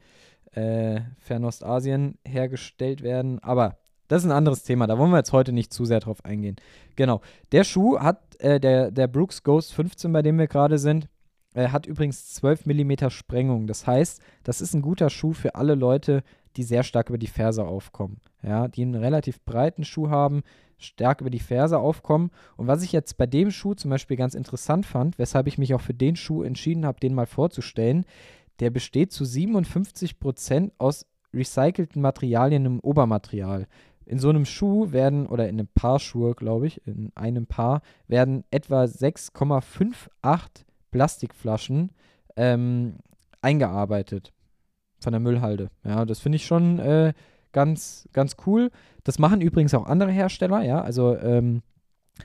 äh, Fernostasien hergestellt werden. Aber das ist ein anderes Thema, da wollen wir jetzt heute nicht zu sehr drauf eingehen. Genau. Der Schuh hat, äh, der, der Brooks Ghost 15, bei dem wir gerade sind, er hat übrigens 12 mm Sprengung. Das heißt, das ist ein guter Schuh für alle Leute, die sehr stark über die Ferse aufkommen. Ja, die einen relativ breiten Schuh haben, stark über die Ferse aufkommen. Und was ich jetzt bei dem Schuh zum Beispiel ganz interessant fand, weshalb ich mich auch für den Schuh entschieden habe, den mal vorzustellen, der besteht zu 57% aus recycelten Materialien im Obermaterial. In so einem Schuh werden, oder in einem Paar Schuhe, glaube ich, in einem Paar, werden etwa 6,58 Plastikflaschen ähm, eingearbeitet von der Müllhalde. Ja, das finde ich schon äh, ganz, ganz cool. Das machen übrigens auch andere Hersteller, ja. Also ähm,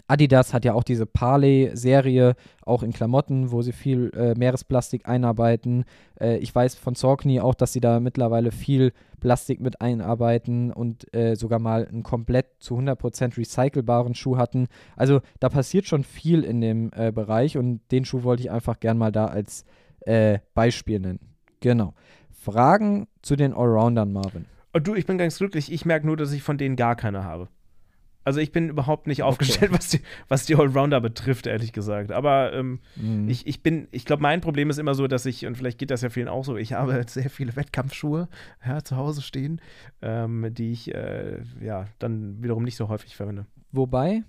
Adidas hat ja auch diese Parley-Serie, auch in Klamotten, wo sie viel äh, Meeresplastik einarbeiten. Äh, ich weiß von Saucony auch, dass sie da mittlerweile viel Plastik mit einarbeiten und äh, sogar mal einen komplett zu 100% recycelbaren Schuh hatten. Also da passiert schon viel in dem äh, Bereich und den Schuh wollte ich einfach gern mal da als äh, Beispiel nennen. Genau. Fragen zu den Allroundern, Marvin? Und du, ich bin ganz glücklich. Ich merke nur, dass ich von denen gar keine habe. Also ich bin überhaupt nicht aufgestellt, okay. was, die, was die Allrounder betrifft, ehrlich gesagt. Aber ähm, mhm. ich, ich bin, ich glaube, mein Problem ist immer so, dass ich, und vielleicht geht das ja vielen auch so, ich habe sehr viele Wettkampfschuhe ja, zu Hause stehen, ähm, die ich äh, ja dann wiederum nicht so häufig verwende. Wobei,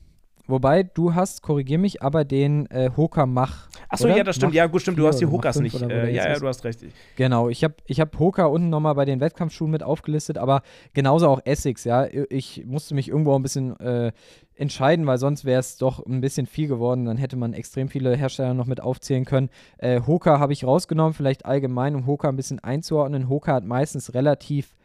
Wobei, du hast, korrigier mich, aber den äh, Hoka Mach. Achso, ja, das stimmt. Mach ja, gut, stimmt. Du hast die Hokas nicht. Äh, ja, ja, du hast recht. Genau, ich habe ich hab Hoka unten nochmal bei den Wettkampfschuhen mit aufgelistet, aber genauso auch Essex, ja. Ich musste mich irgendwo ein bisschen äh, entscheiden, weil sonst wäre es doch ein bisschen viel geworden. Dann hätte man extrem viele Hersteller noch mit aufzählen können. Äh, Hoka habe ich rausgenommen, vielleicht allgemein, um Hoka ein bisschen einzuordnen. Hoka hat meistens relativ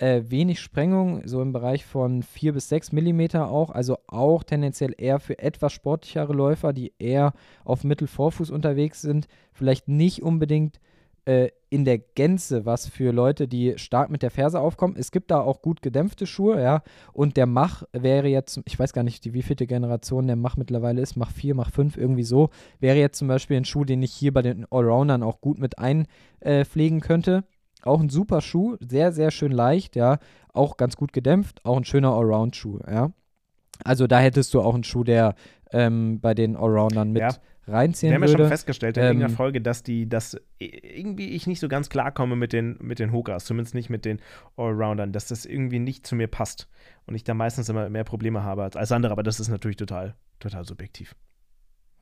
äh, wenig Sprengung, so im Bereich von 4 bis 6 Millimeter auch, also auch tendenziell eher für etwas sportlichere Läufer, die eher auf Mittelvorfuß unterwegs sind, vielleicht nicht unbedingt äh, in der Gänze was für Leute, die stark mit der Ferse aufkommen. Es gibt da auch gut gedämpfte Schuhe, ja, und der Mach wäre jetzt, ich weiß gar nicht, die wievielte Generation der Mach mittlerweile ist, Mach 4, Mach 5, irgendwie so, wäre jetzt zum Beispiel ein Schuh, den ich hier bei den Allroundern auch gut mit einpflegen äh, könnte. Auch ein super Schuh, sehr, sehr schön leicht, ja. Auch ganz gut gedämpft, auch ein schöner Allround-Schuh, ja. Also da hättest du auch einen Schuh, der ähm, bei den Allroundern mit ja. reinziehen würde. Wir haben ja schon festgestellt in ähm, irgendeiner Folge, dass die, dass irgendwie ich nicht so ganz klarkomme mit den, mit den Hookers, zumindest nicht mit den Allroundern, dass das irgendwie nicht zu mir passt und ich da meistens immer mehr Probleme habe als, als andere, aber das ist natürlich total, total subjektiv.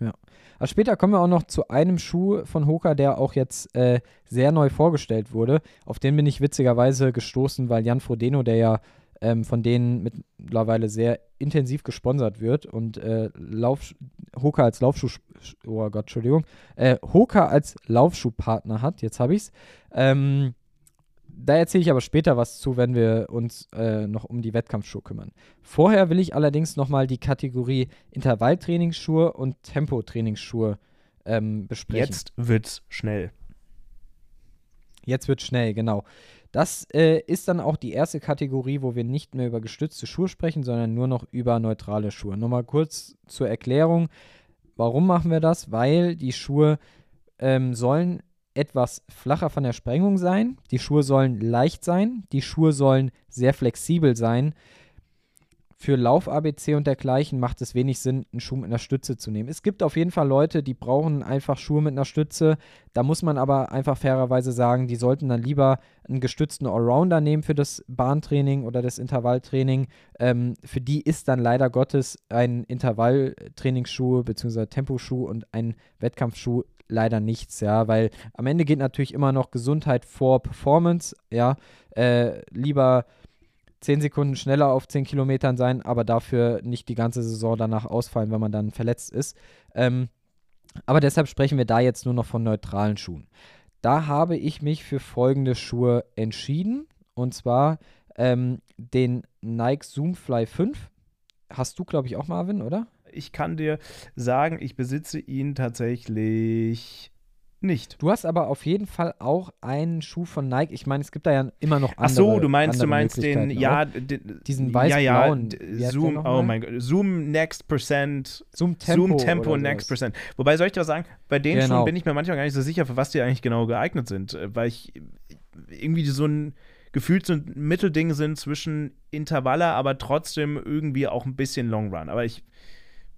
Ja. Aber später kommen wir auch noch zu einem Schuh von Hoka, der auch jetzt äh, sehr neu vorgestellt wurde. Auf den bin ich witzigerweise gestoßen, weil Jan Frodeno, der ja ähm, von denen mittlerweile sehr intensiv gesponsert wird und äh, Lauf, Hoka als Laufschuh, oh Gott, Entschuldigung, äh, Hoka als Laufschuhpartner hat, jetzt habe ich es. Ähm, da erzähle ich aber später was zu, wenn wir uns äh, noch um die Wettkampfschuhe kümmern. Vorher will ich allerdings nochmal die Kategorie Intervalltrainingsschuhe und Tempotrainingsschuhe ähm, besprechen. Jetzt wird's schnell. Jetzt wird schnell, genau. Das äh, ist dann auch die erste Kategorie, wo wir nicht mehr über gestützte Schuhe sprechen, sondern nur noch über neutrale Schuhe. Nochmal kurz zur Erklärung. Warum machen wir das? Weil die Schuhe ähm, sollen etwas flacher von der Sprengung sein. Die Schuhe sollen leicht sein. Die Schuhe sollen sehr flexibel sein. Für Lauf-ABC und dergleichen macht es wenig Sinn, einen Schuh mit einer Stütze zu nehmen. Es gibt auf jeden Fall Leute, die brauchen einfach Schuhe mit einer Stütze. Da muss man aber einfach fairerweise sagen, die sollten dann lieber einen gestützten Allrounder nehmen für das Bahntraining oder das Intervalltraining. Ähm, für die ist dann leider Gottes ein Intervalltrainingsschuh bzw. Temposchuh und ein Wettkampfschuh leider nichts, ja, weil am Ende geht natürlich immer noch Gesundheit vor Performance, ja. Äh, lieber 10 Sekunden schneller auf 10 Kilometern sein, aber dafür nicht die ganze Saison danach ausfallen, wenn man dann verletzt ist. Ähm, aber deshalb sprechen wir da jetzt nur noch von neutralen Schuhen. Da habe ich mich für folgende Schuhe entschieden. Und zwar ähm, den Nike Zoomfly 5. Hast du, glaube ich, auch Marvin, oder? Ich kann dir sagen, ich besitze ihn tatsächlich nicht. Du hast aber auf jeden Fall auch einen Schuh von Nike. Ich meine, es gibt da ja immer noch andere. Ach so, du meinst, du meinst den, ja, den, diesen weiß-blauen. Ja, ja, Zoom, oh mein Gott, Zoom Next Percent. Zoom Tempo. Zoom Tempo Next Percent. Wobei, soll ich dir was sagen? Bei den genau. Schuhen bin ich mir manchmal gar nicht so sicher, für was die eigentlich genau geeignet sind. Äh, weil ich irgendwie so ein gefühlt so ein Mittelding sind zwischen Intervalle, aber trotzdem irgendwie auch ein bisschen Long Run. Aber ich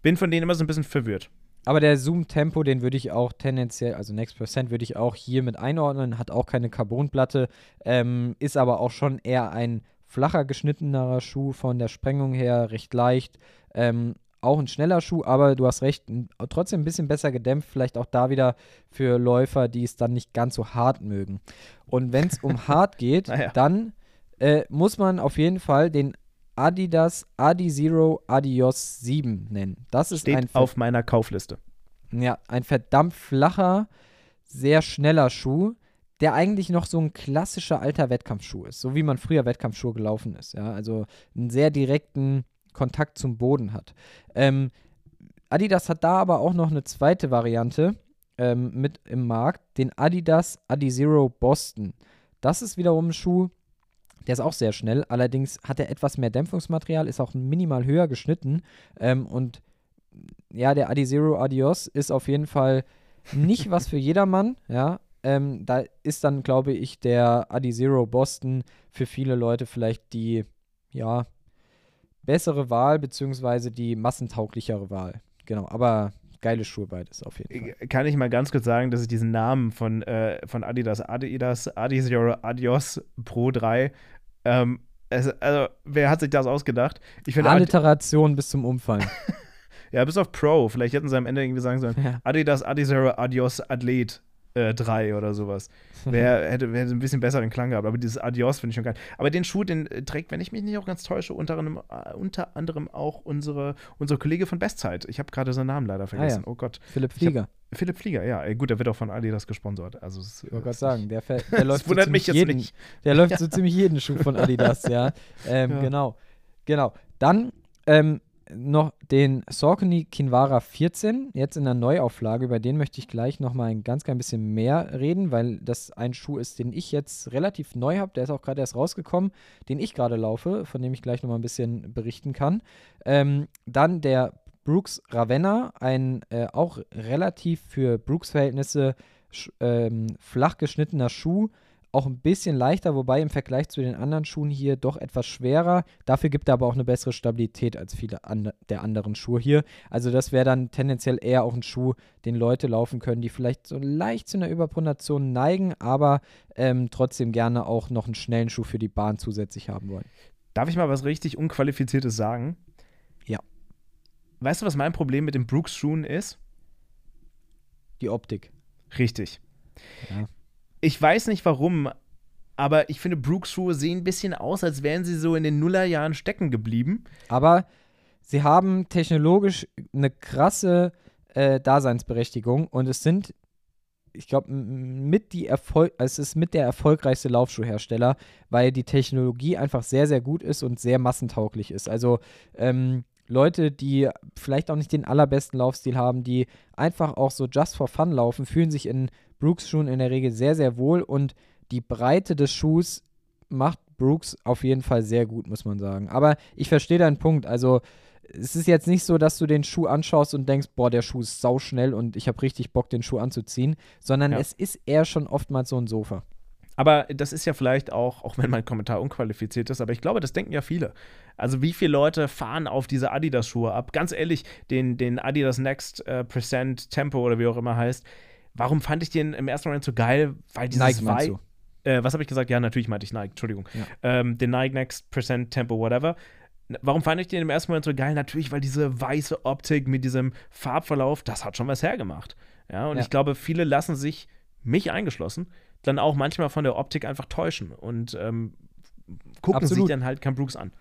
bin von denen immer so ein bisschen verwirrt. Aber der Zoom-Tempo, den würde ich auch tendenziell, also Next Percent würde ich auch hier mit einordnen, hat auch keine Carbonplatte, ähm, ist aber auch schon eher ein flacher geschnittenerer Schuh von der Sprengung her, recht leicht. Ähm, auch ein schneller Schuh, aber du hast recht, trotzdem ein bisschen besser gedämpft, vielleicht auch da wieder für Läufer, die es dann nicht ganz so hart mögen. Und wenn es um hart geht, naja. dann äh, muss man auf jeden Fall den Adidas Adizero Adios 7 nennen. Das ist Steht ein auf meiner Kaufliste. Ja, ein verdammt flacher, sehr schneller Schuh, der eigentlich noch so ein klassischer alter Wettkampfschuh ist, so wie man früher Wettkampfschuhe gelaufen ist. Ja, also einen sehr direkten Kontakt zum Boden hat. Ähm, Adidas hat da aber auch noch eine zweite Variante ähm, mit im Markt, den Adidas Adizero Boston. Das ist wiederum ein Schuh, der ist auch sehr schnell, allerdings hat er etwas mehr Dämpfungsmaterial, ist auch minimal höher geschnitten. Ähm, und ja, der Adizero Adios ist auf jeden Fall nicht was für jedermann, ja. Ähm, da ist dann, glaube ich, der Adizero Boston für viele Leute vielleicht die, ja, bessere Wahl, beziehungsweise die massentauglichere Wahl. Genau, aber geile Schuhe beides auf jeden Fall. Kann ich mal ganz kurz sagen, dass ich diesen Namen von, äh, von Adidas, Adidas, Adizero Adios Pro 3 ähm, es, also, wer hat sich das ausgedacht? Ich finde Alliteration bis zum Umfallen. ja, bis auf Pro. Vielleicht hätten sie am Ende irgendwie sagen sollen: ja. Adidas, Adizero, Adios, Athlet äh, 3 oder sowas. Wer hätte, hätte ein bisschen besseren Klang gehabt. Aber dieses Adios finde ich schon geil. Aber den Schuh, den äh, trägt, wenn ich mich nicht auch ganz täusche, unter anderem, äh, unter anderem auch unsere, unsere Kollege von Bestzeit. Ich habe gerade seinen Namen leider vergessen. Ah, ja. Oh Gott. Philipp Flieger. Philipp Flieger, ja. Gut, der wird auch von Adidas gesponsert. Also, ich wollte gerade sagen, der, der läuft so ziemlich jeden, nicht. Der läuft so ziemlich jeden Schuh von Adidas, ja. Ähm, ja. Genau. Genau. Dann ähm, noch den Saucony Kinvara 14, jetzt in der Neuauflage. Über den möchte ich gleich noch mal ein ganz klein bisschen mehr reden, weil das ein Schuh ist, den ich jetzt relativ neu habe. Der ist auch gerade erst rausgekommen, den ich gerade laufe, von dem ich gleich noch mal ein bisschen berichten kann. Ähm, dann der Brooks Ravenna, ein äh, auch relativ für Brooks-Verhältnisse ähm, flach geschnittener Schuh auch ein bisschen leichter, wobei im Vergleich zu den anderen Schuhen hier doch etwas schwerer. Dafür gibt er aber auch eine bessere Stabilität als viele an der anderen Schuhe hier. Also das wäre dann tendenziell eher auch ein Schuh, den Leute laufen können, die vielleicht so leicht zu einer Überpronation neigen, aber ähm, trotzdem gerne auch noch einen schnellen Schuh für die Bahn zusätzlich haben wollen. Darf ich mal was richtig Unqualifiziertes sagen? Ja. Weißt du, was mein Problem mit den Brooks-Schuhen ist? Die Optik. Richtig. Ja ich weiß nicht warum, aber ich finde, Brooks Schuhe sehen ein bisschen aus, als wären sie so in den Nullerjahren stecken geblieben. Aber sie haben technologisch eine krasse äh, Daseinsberechtigung und es sind, ich glaube, mit die es ist mit der erfolgreichste Laufschuhhersteller, weil die Technologie einfach sehr, sehr gut ist und sehr massentauglich ist. Also ähm, Leute, die vielleicht auch nicht den allerbesten Laufstil haben, die einfach auch so just for fun laufen, fühlen sich in Brooks-Schuhen in der Regel sehr, sehr wohl und die Breite des Schuhs macht Brooks auf jeden Fall sehr gut, muss man sagen. Aber ich verstehe deinen Punkt. Also, es ist jetzt nicht so, dass du den Schuh anschaust und denkst, boah, der Schuh ist sauschnell und ich habe richtig Bock, den Schuh anzuziehen, sondern ja. es ist eher schon oftmals so ein Sofa. Aber das ist ja vielleicht auch, auch wenn mein Kommentar unqualifiziert ist, aber ich glaube, das denken ja viele. Also wie viele Leute fahren auf diese Adidas-Schuhe ab? Ganz ehrlich, den, den Adidas Next äh, Percent Tempo oder wie auch immer heißt, warum fand ich den im ersten Moment so geil? Weil dieses Nike äh, was habe ich gesagt? Ja, natürlich meinte ich Nike, Entschuldigung. Ja. Ähm, den Nike Next Percent Tempo, whatever. Warum fand ich den im ersten Moment so geil? Natürlich, weil diese weiße Optik mit diesem Farbverlauf, das hat schon was hergemacht. Ja, und ja. ich glaube, viele lassen sich, mich eingeschlossen, dann auch manchmal von der Optik einfach täuschen. Und ähm, gucken Absolut. sich dann halt Cam Brooks an.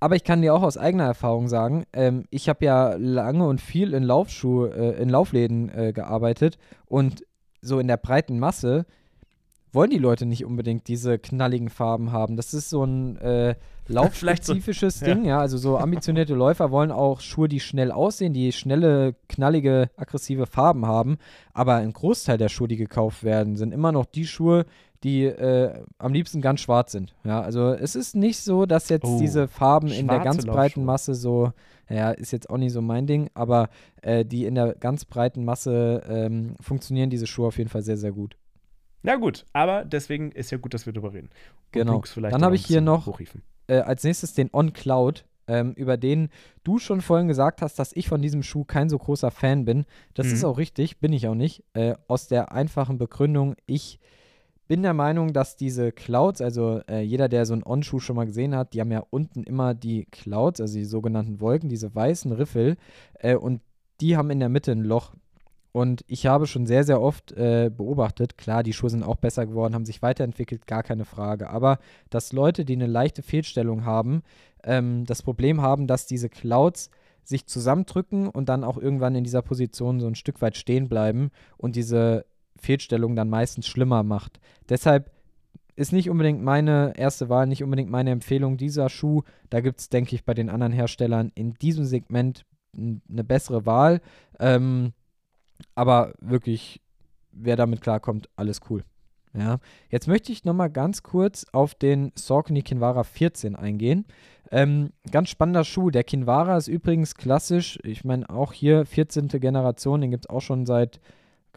Aber ich kann dir auch aus eigener Erfahrung sagen, ähm, ich habe ja lange und viel in Laufschuh, äh, in Laufläden äh, gearbeitet und so in der breiten Masse wollen die Leute nicht unbedingt diese knalligen Farben haben. Das ist so ein äh, Vielleicht so- laufspezifisches ja. Ding, ja. Also so ambitionierte Läufer wollen auch Schuhe, die schnell aussehen, die schnelle, knallige, aggressive Farben haben. Aber ein Großteil der Schuhe, die gekauft werden, sind immer noch die Schuhe, die äh, am liebsten ganz schwarz sind. Ja, also es ist nicht so, dass jetzt Oh, diese Farben in der ganz breiten. Masse so, ja, ist jetzt auch nicht so mein Ding, aber äh, die in der ganz breiten Masse ähm, funktionieren diese Schuhe auf jeden Fall sehr, sehr gut. Na gut, aber deswegen ist ja gut, dass wir drüber reden. Und Genau. Dann habe ich hier noch-. Äh, als nächstes den On Cloud, ähm, über den du schon vorhin gesagt hast, dass ich von diesem Schuh kein so großer Fan bin. Das Mhm. ist auch richtig, bin ich auch nicht. Äh, aus der einfachen Begründung, ich bin der Meinung, dass diese Clouds, also äh, jeder, der so einen On-Schuh schon mal gesehen hat, die haben ja unten immer die Clouds, also die sogenannten Wolken, diese weißen Riffel, äh, und die haben in der Mitte ein Loch. Und ich habe schon sehr, sehr oft äh, beobachtet, klar, die Schuhe sind auch besser geworden, haben sich weiterentwickelt, gar keine Frage. Aber dass Leute, die eine leichte Fehlstellung haben, ähm, das Problem haben, dass diese Clouds sich zusammendrücken und dann auch irgendwann in dieser Position so ein Stück weit stehen bleiben und diese Fehlstellung dann meistens schlimmer macht. Deshalb ist nicht unbedingt meine erste Wahl, nicht unbedingt meine Empfehlung dieser Schuh. Da gibt es, denke ich, bei den anderen Herstellern in diesem Segment eine bessere Wahl. Ähm, aber wirklich, wer damit klarkommt, alles cool. Ja. Jetzt möchte ich nochmal ganz kurz auf den Saucony Kinvara 14 eingehen. Ähm, ganz spannender Schuh. Der Kinvara ist übrigens klassisch. Ich meine, auch hier 14. Generation, den gibt es auch schon seit,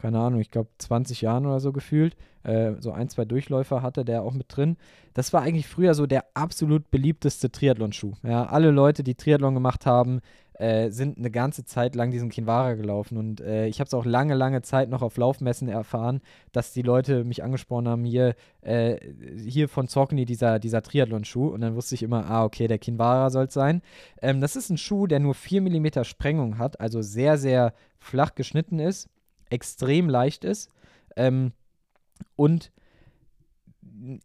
keine Ahnung, ich glaube 20 Jahren oder so gefühlt. Äh, so ein, zwei Durchläufer hatte der auch mit drin. Das war eigentlich früher so der absolut beliebteste Triathlon-Schuh. Ja, alle Leute, die Triathlon gemacht haben, äh, sind eine ganze Zeit lang diesen Kinvara gelaufen. Und äh, ich habe es auch lange, lange Zeit noch auf Laufmessen erfahren, dass die Leute mich angesprochen haben, hier, äh, hier von Saucony dieser, dieser Triathlon-Schuh. Und dann wusste ich immer, ah, okay, der Kinvara soll es sein. Ähm, das ist ein Schuh, der nur 4 mm Sprengung hat, also sehr, sehr flach geschnitten ist, extrem leicht ist. Ähm, und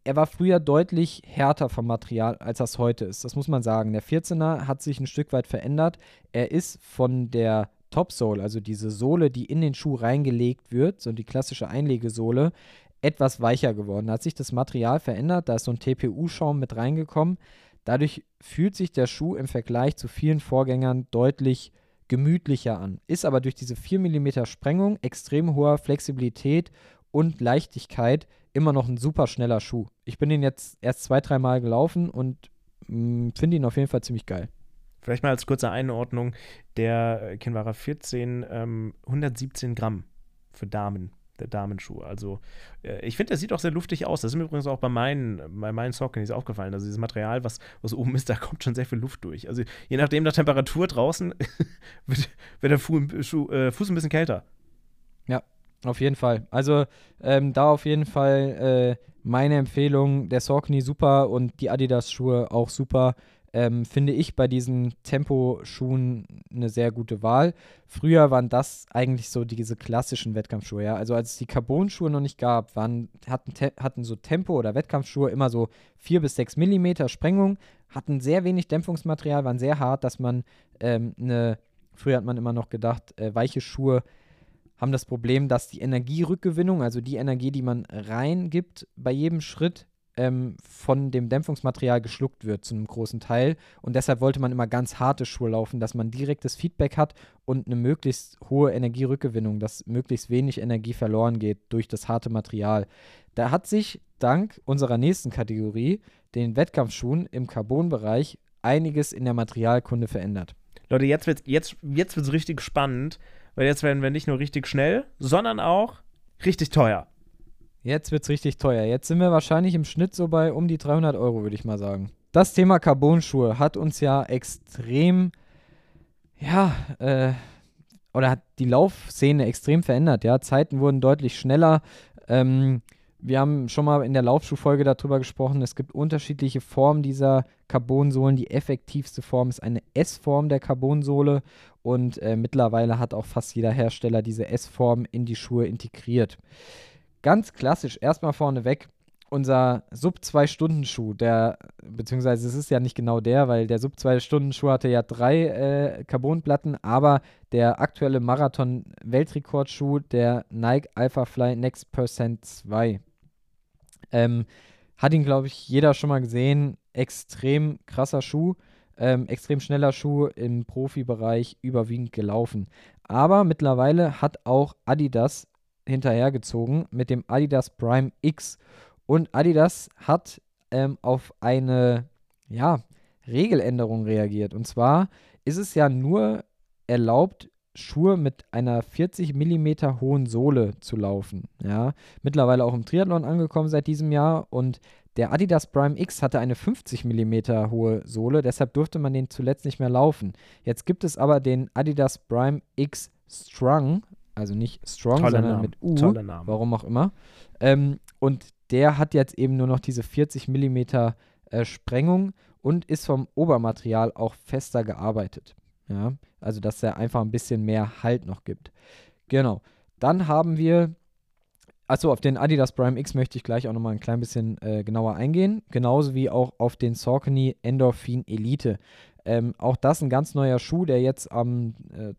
er war früher deutlich härter vom Material, als das heute ist. Das muss man sagen. Der 14er hat sich ein Stück weit verändert. Er ist von der Topsole, also diese Sohle, die in den Schuh reingelegt wird, so die klassische Einlegesohle, etwas weicher geworden. Da hat sich das Material verändert, da ist so ein TPU-Schaum mit reingekommen. Dadurch fühlt sich der Schuh im Vergleich zu vielen Vorgängern deutlich gemütlicher an. Ist aber durch diese 4 mm Sprengung, extrem hoher Flexibilität und Leichtigkeit immer noch ein super schneller Schuh. Ich bin ihn jetzt erst zwei, dreimal gelaufen und mm, finde ihn auf jeden Fall ziemlich geil. Vielleicht mal als kurze Einordnung: Der Kinvara 14, ähm, 117 Gramm für Damen, der Damenschuh. Also, äh, ich finde, der sieht auch sehr luftig aus. Das ist mir übrigens auch bei meinen, bei meinen Sauconys aufgefallen. Also, dieses Material, was, was oben ist, da kommt schon sehr viel Luft durch. Also, je nachdem der Temperatur draußen wird, wird der Fu Schuh, äh, Fuß ein bisschen kälter. Auf jeden Fall. Also ähm, da auf jeden Fall äh, meine Empfehlung. Der Saucony super und die Adidas-Schuhe auch super. Ähm, finde ich bei diesen Tempo-Schuhen eine sehr gute Wahl. Früher waren das eigentlich so diese klassischen Wettkampfschuhe. Ja? Also als es die Carbon-Schuhe noch nicht gab, waren, hatten, Te hatten so Tempo- oder Wettkampfschuhe immer so 4 bis 6 Millimeter Sprengung, hatten sehr wenig Dämpfungsmaterial, waren sehr hart, dass man ähm, eine, früher hat man immer noch gedacht, äh, weiche Schuhe haben das Problem, dass die Energierückgewinnung, also die Energie, die man reingibt bei jedem Schritt, ähm, von dem Dämpfungsmaterial geschluckt wird zu einem großen Teil. Und deshalb wollte man immer ganz harte Schuhe laufen, dass man direktes Feedback hat und eine möglichst hohe Energierückgewinnung, dass möglichst wenig Energie verloren geht durch das harte Material. Da hat sich dank unserer nächsten Kategorie, den Wettkampfschuhen im Carbon-Bereich, einiges in der Materialkunde verändert. Leute, jetzt wird jetzt, jetzt wird's richtig spannend, weil jetzt werden wir nicht nur richtig schnell, sondern auch richtig teuer. Jetzt wird's richtig teuer. Jetzt sind wir wahrscheinlich im Schnitt so bei um die 300 Euro, würde ich mal sagen. Das Thema Carbon-Schuhe hat uns ja extrem, ja, äh, oder hat die Laufszene extrem verändert. Ja, Zeiten wurden deutlich schneller. Ähm, wir haben schon mal in der Laufschuhfolge darüber gesprochen. Es gibt unterschiedliche Formen dieser Carbonsohlen. Die effektivste Form ist eine S-Form der Carbonsohle und äh, mittlerweile hat auch fast jeder Hersteller diese S-Form in die Schuhe integriert. Ganz klassisch, erstmal vorneweg, unser Sub-2-Stunden-Schuh, der, beziehungsweise es ist ja nicht genau der, weil der Sub-2-Stunden-Schuh hatte ja drei äh, Carbonplatten, aber der aktuelle Marathon-Weltrekordschuh, der Nike Alpha Fly Next Percent 2, ähm, hat ihn, glaube ich, jeder schon mal gesehen. Extrem krasser Schuh, ähm, extrem schneller Schuh im Profibereich überwiegend gelaufen. Aber mittlerweile hat auch Adidas hinterhergezogen mit dem Adidas Prime X. Und Adidas hat ähm, auf eine ja, Regeländerung reagiert. Und zwar ist es ja nur erlaubt, Schuhe mit einer 40 mm hohen Sohle zu laufen. Ja, mittlerweile auch im Triathlon angekommen seit diesem Jahr und der Adidas Prime X hatte eine 50 mm hohe Sohle, deshalb durfte man den zuletzt nicht mehr laufen. Jetzt gibt es aber den Adidas Prime X Strong, also nicht Strong, Toller sondern Name. mit U, Toller Name. warum auch immer. Ähm, und der hat jetzt eben nur noch diese 40 mm äh, Sprengung und ist vom Obermaterial auch fester gearbeitet. Ja, also dass er einfach ein bisschen mehr Halt noch gibt. Genau. Dann haben wir, achso, auf den Adidas Prime X möchte ich gleich auch nochmal ein klein bisschen äh, genauer eingehen. Genauso wie auch auf den Saucony Endorphin Elite. Ähm, auch das ein ganz neuer Schuh, der jetzt am äh,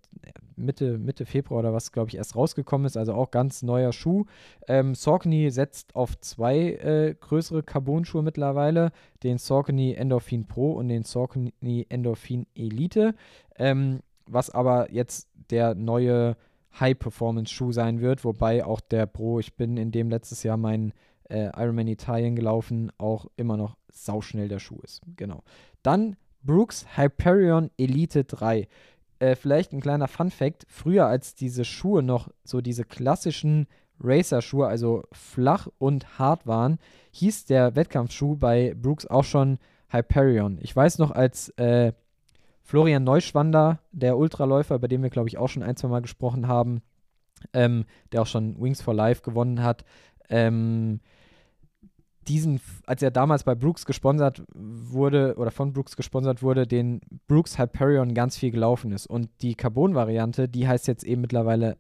Mitte, Mitte Februar oder was, glaube ich, erst rausgekommen ist. Also auch ganz neuer Schuh. Ähm, Saucony setzt auf zwei äh, größere Carbon-Schuhe mittlerweile. Den Saucony Endorphin Pro und den Saucony Endorphin Elite. Ähm, was aber jetzt der neue High-Performance-Schuh sein wird. Wobei auch der Pro, ich bin in dem letztes Jahr meinen äh, Ironman Italien gelaufen, auch immer noch sauschnell der Schuh ist. Genau. Dann Brooks Hyperion Elite 3. Äh, vielleicht ein kleiner Fun-Fact: Früher, als diese Schuhe noch so diese klassischen Racer-Schuhe, also flach und hart waren, hieß der Wettkampfschuh bei Brooks auch schon Hyperion. Ich weiß noch, als äh, Florian Neuschwander, der Ultraläufer, bei dem wir, glaube ich, auch schon ein, zwei Mal gesprochen haben, ähm, der auch schon Wings for Life gewonnen hat, ähm, diesen, als er damals bei Brooks gesponsert wurde oder von Brooks gesponsert wurde, den Brooks Hyperion ganz viel gelaufen ist. Und die Carbon-Variante, die heißt jetzt eben mittlerweile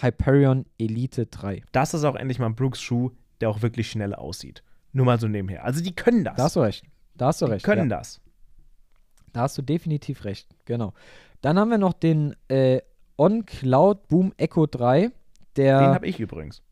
Hyperion Elite 3. Das ist auch endlich mal ein Brooks-Schuh, der auch wirklich schnell aussieht. Nur mal so nebenher. Also die können das. Da hast du recht. Da hast du die recht. können ja. das. Da hast du definitiv recht. Genau. Dann haben wir noch den äh, On Cloud Boom Echo 3. Der, Den habe ich übrigens.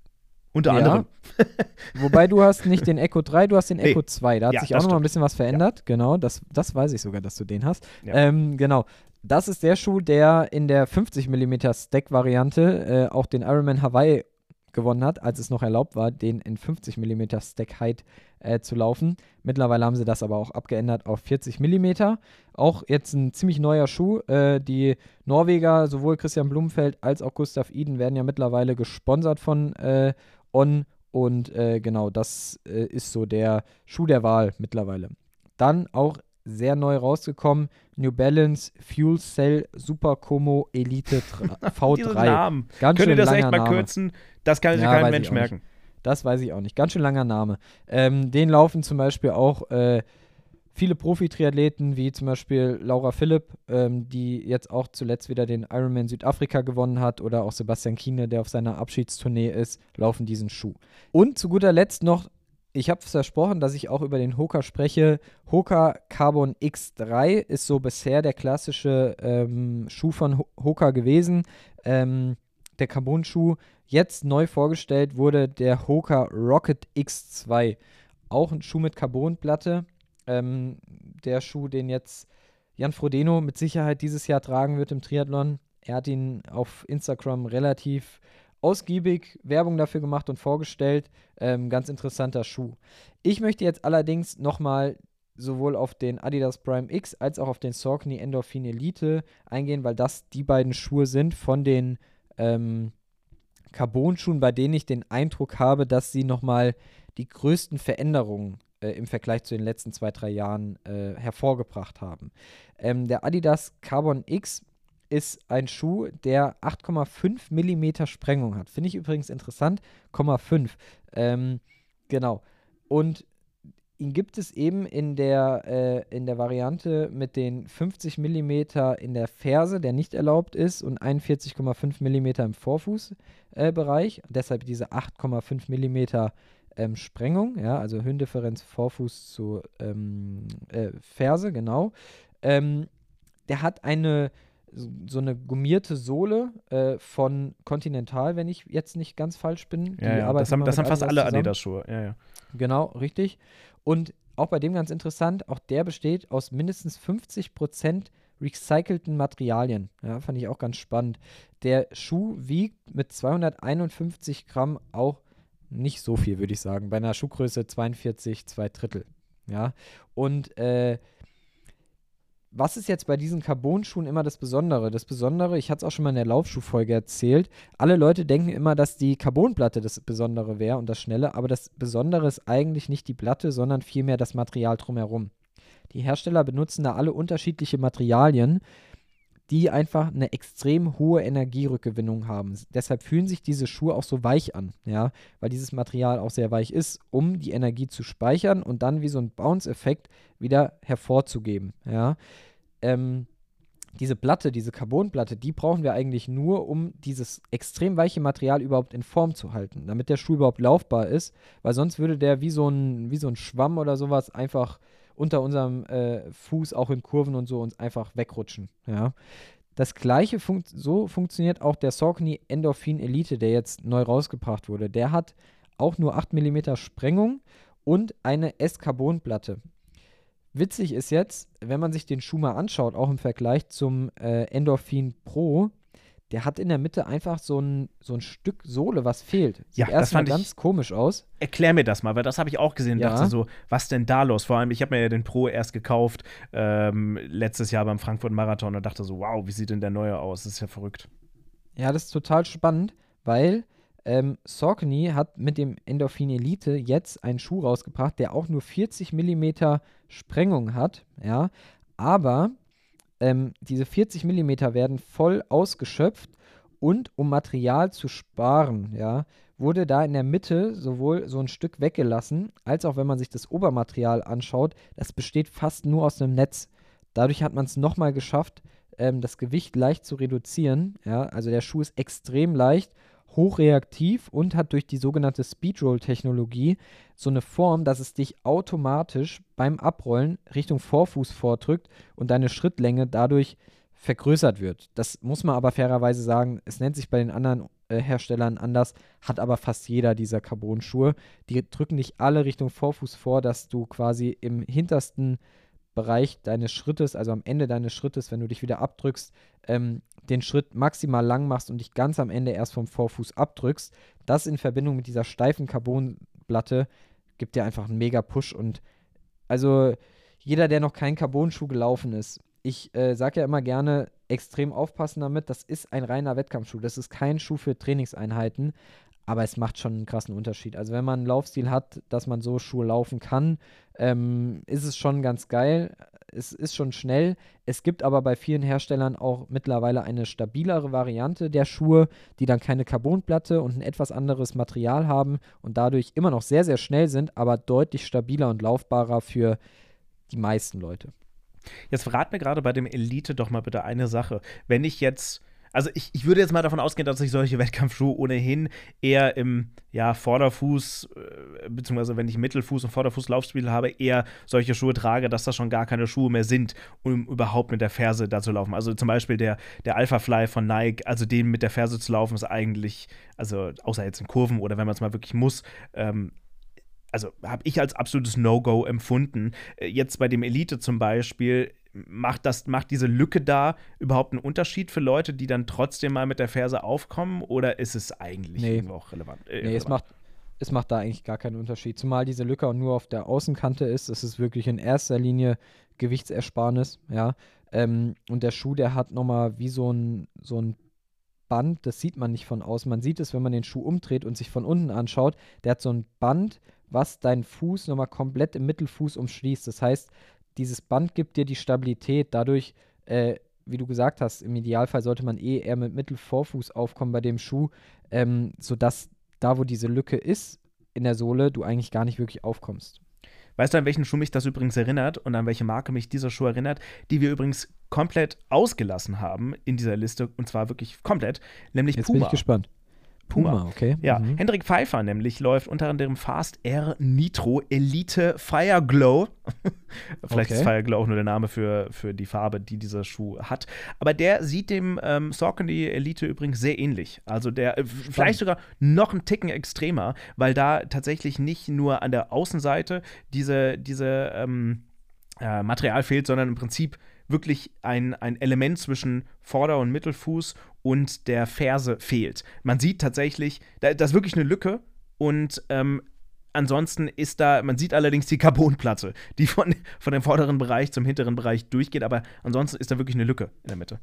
Unter Ja. anderem. Wobei du hast nicht den Echo 3, du hast den Nee. Echo 2. Da hat Ja, sich auch noch mal ein bisschen was verändert. Genau, das, das weiß ich sogar, dass du den hast. Ja. Ähm, genau. Das ist der Schuh, der in der 50 mm Stack-Variante äh, auch den Ironman Hawaii gewonnen hat, als es noch erlaubt war, den in 50 mm Stack Height äh, zu laufen. Mittlerweile haben sie das aber auch abgeändert auf 40 mm. Auch jetzt ein ziemlich neuer Schuh. Äh, die Norweger, sowohl Christian Blumenfeld als auch Gustav Iden, werden ja mittlerweile gesponsert von äh, On. Und äh, genau, das äh, ist so der Schuh der Wahl mittlerweile. Dann auch sehr neu rausgekommen, New Balance Fuel Cell Super Como Elite tr- Diese V3. Namen. Ganz Könnt ihr das echt mal Name. kürzen? Das kann sich Ja, kein Mensch auch nicht. merken. Das weiß ich auch nicht. Ganz schön langer Name. Ähm, den laufen zum Beispiel auch äh, viele Profi-Triathleten, wie zum Beispiel Laura Philipp, ähm, die jetzt auch zuletzt wieder den Ironman Südafrika gewonnen hat, oder auch Sebastian Kiene, der auf seiner Abschiedstournee ist, laufen diesen Schuh. Und zu guter Letzt noch, ich habe versprochen, dass ich auch über den Hoka spreche. Hoka Carbon X3 ist so bisher der klassische ähm, Schuh von Ho- Hoka gewesen. Ähm, der Carbon-Schuh. Jetzt neu vorgestellt wurde der Hoka Rocket X2. Auch ein Schuh mit Carbonplatte. Ähm, der Schuh, den jetzt Jan Frodeno mit Sicherheit dieses Jahr tragen wird im Triathlon. Er hat ihn auf Instagram relativ ausgiebig Werbung dafür gemacht und vorgestellt. Ähm, ganz interessanter Schuh. Ich möchte jetzt allerdings nochmal sowohl auf den Adidas Prime X als auch auf den Saucony Endorphin Elite eingehen, weil das die beiden Schuhe sind von den ähm, Carbon-Schuhen, bei denen ich den Eindruck habe, dass sie nochmal die größten Veränderungen äh, im Vergleich zu den letzten zwei, drei Jahren äh, hervorgebracht haben. Ähm, der Adidas Carbon X ist ein Schuh, der 8,5 mm Sprengung hat. Finde ich übrigens interessant. 0,5. Ähm, genau. Und ihn gibt es eben in der, äh, in der Variante mit den 50 mm in der Ferse, der nicht erlaubt ist, und 41,5 mm im Vorfußbereich. Äh. Deshalb diese 8,5 mm ähm, Sprengung, ja, also Höhendifferenz Vorfuß zu ähm, äh, Ferse, genau. Ähm, der hat eine so eine gummierte Sohle äh, von Continental, wenn ich jetzt nicht ganz falsch bin. Ja, ja das haben, das haben fast alle Adidas-Schuhe. Ja, ja. Genau, richtig. Und auch bei dem ganz interessant, auch der besteht aus mindestens 50 Prozent recycelten Materialien. Ja, fand ich auch ganz spannend. Der Schuh wiegt mit 251 Gramm auch nicht so viel, würde ich sagen. Bei einer Schuhgröße 42, zwei Drittel. Ja, und äh, was ist jetzt bei diesen Carbon-Schuhen immer das Besondere? Das Besondere, ich hatte es auch schon mal in der Laufschuhfolge erzählt, alle Leute denken immer, dass die Carbonplatte das Besondere wäre und das Schnelle, aber das Besondere ist eigentlich nicht die Platte, sondern vielmehr das Material drumherum. Die Hersteller benutzen da alle unterschiedliche Materialien, die einfach eine extrem hohe Energierückgewinnung haben. Deshalb fühlen sich diese Schuhe auch so weich an, ja, weil dieses Material auch sehr weich ist, um die Energie zu speichern und dann wie so ein Bounce-Effekt wieder hervorzugeben, ja. Ähm, diese Platte, diese Carbonplatte, die brauchen wir eigentlich nur, um dieses extrem weiche Material überhaupt in Form zu halten, damit der Schuh überhaupt laufbar ist, weil sonst würde der wie so ein, wie so ein Schwamm oder sowas einfach unter unserem äh, Fuß auch in Kurven und so uns einfach wegrutschen. Ja. Das gleiche fun so funktioniert auch der Saucony Endorphin Elite, der jetzt neu rausgebracht wurde. Der hat auch nur 8 mm Sprengung und eine S-Carbon-Platte. Witzig ist jetzt, wenn man sich den Schuh mal anschaut, auch im Vergleich zum äh, Endorphin Pro, der hat in der Mitte einfach so ein, so ein Stück Sohle, was fehlt. Sieht ja, erstmal ganz komisch aus. Erklär mir das mal, weil das habe ich auch gesehen. Ja. dachte so, was denn da los? Vor allem, ich habe mir ja den Pro erst gekauft ähm, letztes Jahr beim Frankfurt Marathon und dachte so, wow, wie sieht denn der neue aus? Das ist ja verrückt. Ja, das ist total spannend, weil ähm, Saucony hat mit dem Endorphin Elite jetzt einen Schuh rausgebracht, der auch nur 40 mm Sprengung hat, ja, aber ähm, diese 40 mm werden voll ausgeschöpft und um Material zu sparen, ja, wurde da in der Mitte sowohl so ein Stück weggelassen, als auch wenn man sich das Obermaterial anschaut, das besteht fast nur aus einem Netz. Dadurch hat man es nochmal geschafft, ähm, das Gewicht leicht zu reduzieren. Ja, also der Schuh ist extrem leicht hochreaktiv und hat durch die sogenannte Speedroll-Technologie so eine Form, dass es dich automatisch beim Abrollen Richtung Vorfuß vordrückt und deine Schrittlänge dadurch vergrößert wird. Das muss man aber fairerweise sagen, es nennt sich bei den anderen äh, Herstellern anders, hat aber fast jeder dieser Carbon-Schuhe. Die drücken dich alle Richtung Vorfuß vor, dass du quasi im hintersten Bereich deines Schrittes, also am Ende deines Schrittes, wenn du dich wieder abdrückst, ähm, den Schritt maximal lang machst und dich ganz am Ende erst vom Vorfuß abdrückst. Das in Verbindung mit dieser steifen Carbonplatte gibt dir einfach einen mega Push und also jeder, der noch keinen Carbon-Schuh gelaufen ist, ich äh, sage ja immer gerne, extrem aufpassen damit. Das ist ein reiner Wettkampfschuh. Das ist kein Schuh für Trainingseinheiten, aber es macht schon einen krassen Unterschied. Also wenn man einen Laufstil hat, dass man so Schuhe laufen kann, ähm, ist es schon ganz geil. Es ist schon schnell. Es gibt aber bei vielen Herstellern auch mittlerweile eine stabilere Variante der Schuhe, die dann keine Carbonplatte und ein etwas anderes Material haben und dadurch immer noch sehr, sehr schnell sind, aber deutlich stabiler und laufbarer für die meisten Leute. Jetzt verrat mir gerade bei dem Elite doch mal bitte eine Sache. Wenn ich jetzt also ich, ich würde jetzt mal davon ausgehen, dass ich solche Wettkampfschuhe ohnehin eher im ja, Vorderfuß, äh, beziehungsweise wenn ich Mittelfuß- und Vorderfuß-Laufspiel habe, eher solche Schuhe trage, dass das schon gar keine Schuhe mehr sind, um überhaupt mit der Ferse da zu laufen. Also zum Beispiel der, der Alpha Fly von Nike, also den mit der Ferse zu laufen, ist eigentlich, also außer jetzt in Kurven oder wenn man es mal wirklich muss, ähm, also habe ich als absolutes No-Go empfunden. Äh, jetzt bei dem Elite zum Beispiel macht, das, macht diese Lücke da überhaupt einen Unterschied für Leute, die dann trotzdem mal mit der Ferse aufkommen oder ist es eigentlich nee. irgendwo auch relevant? Äh, nee, relevant? Es, macht, es macht da eigentlich gar keinen Unterschied. Zumal diese Lücke nur auf der Außenkante ist, ist es wirklich in erster Linie Gewichtsersparnis, ja. Ähm, und der Schuh, der hat nochmal wie so ein, so ein Band, das sieht man nicht von außen. Man sieht es, wenn man den Schuh umdreht und sich von unten anschaut. Der hat so ein Band, was deinen Fuß nochmal komplett im Mittelfuß umschließt. Das heißt, dieses Band gibt dir die Stabilität. Dadurch, äh, wie du gesagt hast, im Idealfall sollte man eh eher mit Mittelvorfuß aufkommen bei dem Schuh, ähm, sodass da, wo diese Lücke ist in der Sohle, du eigentlich gar nicht wirklich aufkommst. Weißt du, an welchen Schuh mich das übrigens erinnert und an welche Marke mich dieser Schuh erinnert, die wir übrigens komplett ausgelassen haben in dieser Liste und zwar wirklich komplett, nämlich Jetzt Puma. bin ich gespannt. Puma. Puma, okay. Ja, Mhm. Hendrik Pfeiffer nämlich läuft unter anderem Fast Air Nitro Elite Fire Glow. Vielleicht ist Okay. Fire Glow auch nur der Name für, für die Farbe, die dieser Schuh hat. Aber der sieht dem ähm, Saucony Elite übrigens sehr ähnlich. Also der äh, vielleicht sogar noch einen Ticken extremer, weil da tatsächlich nicht nur an der Außenseite diese, diese ähm, äh, Material fehlt, sondern im Prinzip wirklich ein, ein Element zwischen Vorder- und Mittelfuß und der Ferse fehlt. Man sieht tatsächlich, da, da ist wirklich eine Lücke und ähm, ansonsten ist da, man sieht allerdings die Carbonplatte, die von, von dem vorderen Bereich zum hinteren Bereich durchgeht, aber ansonsten ist da wirklich eine Lücke in der Mitte.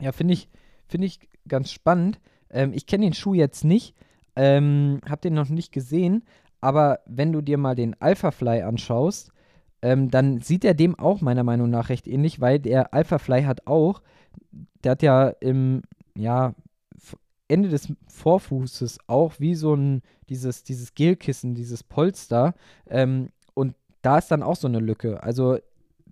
Ja, finde ich, finde ich ganz spannend. Ähm, ich kenne den Schuh jetzt nicht, ähm, habe den noch nicht gesehen, aber wenn du dir mal den Alpha Fly anschaust, ähm, dann sieht er dem auch meiner Meinung nach recht ähnlich, weil der Alpha Fly hat auch, der hat ja im, ja, Ende des Vorfußes auch wie so ein, dieses, dieses Gelkissen, dieses Polster, ähm, und da ist dann auch so eine Lücke. Also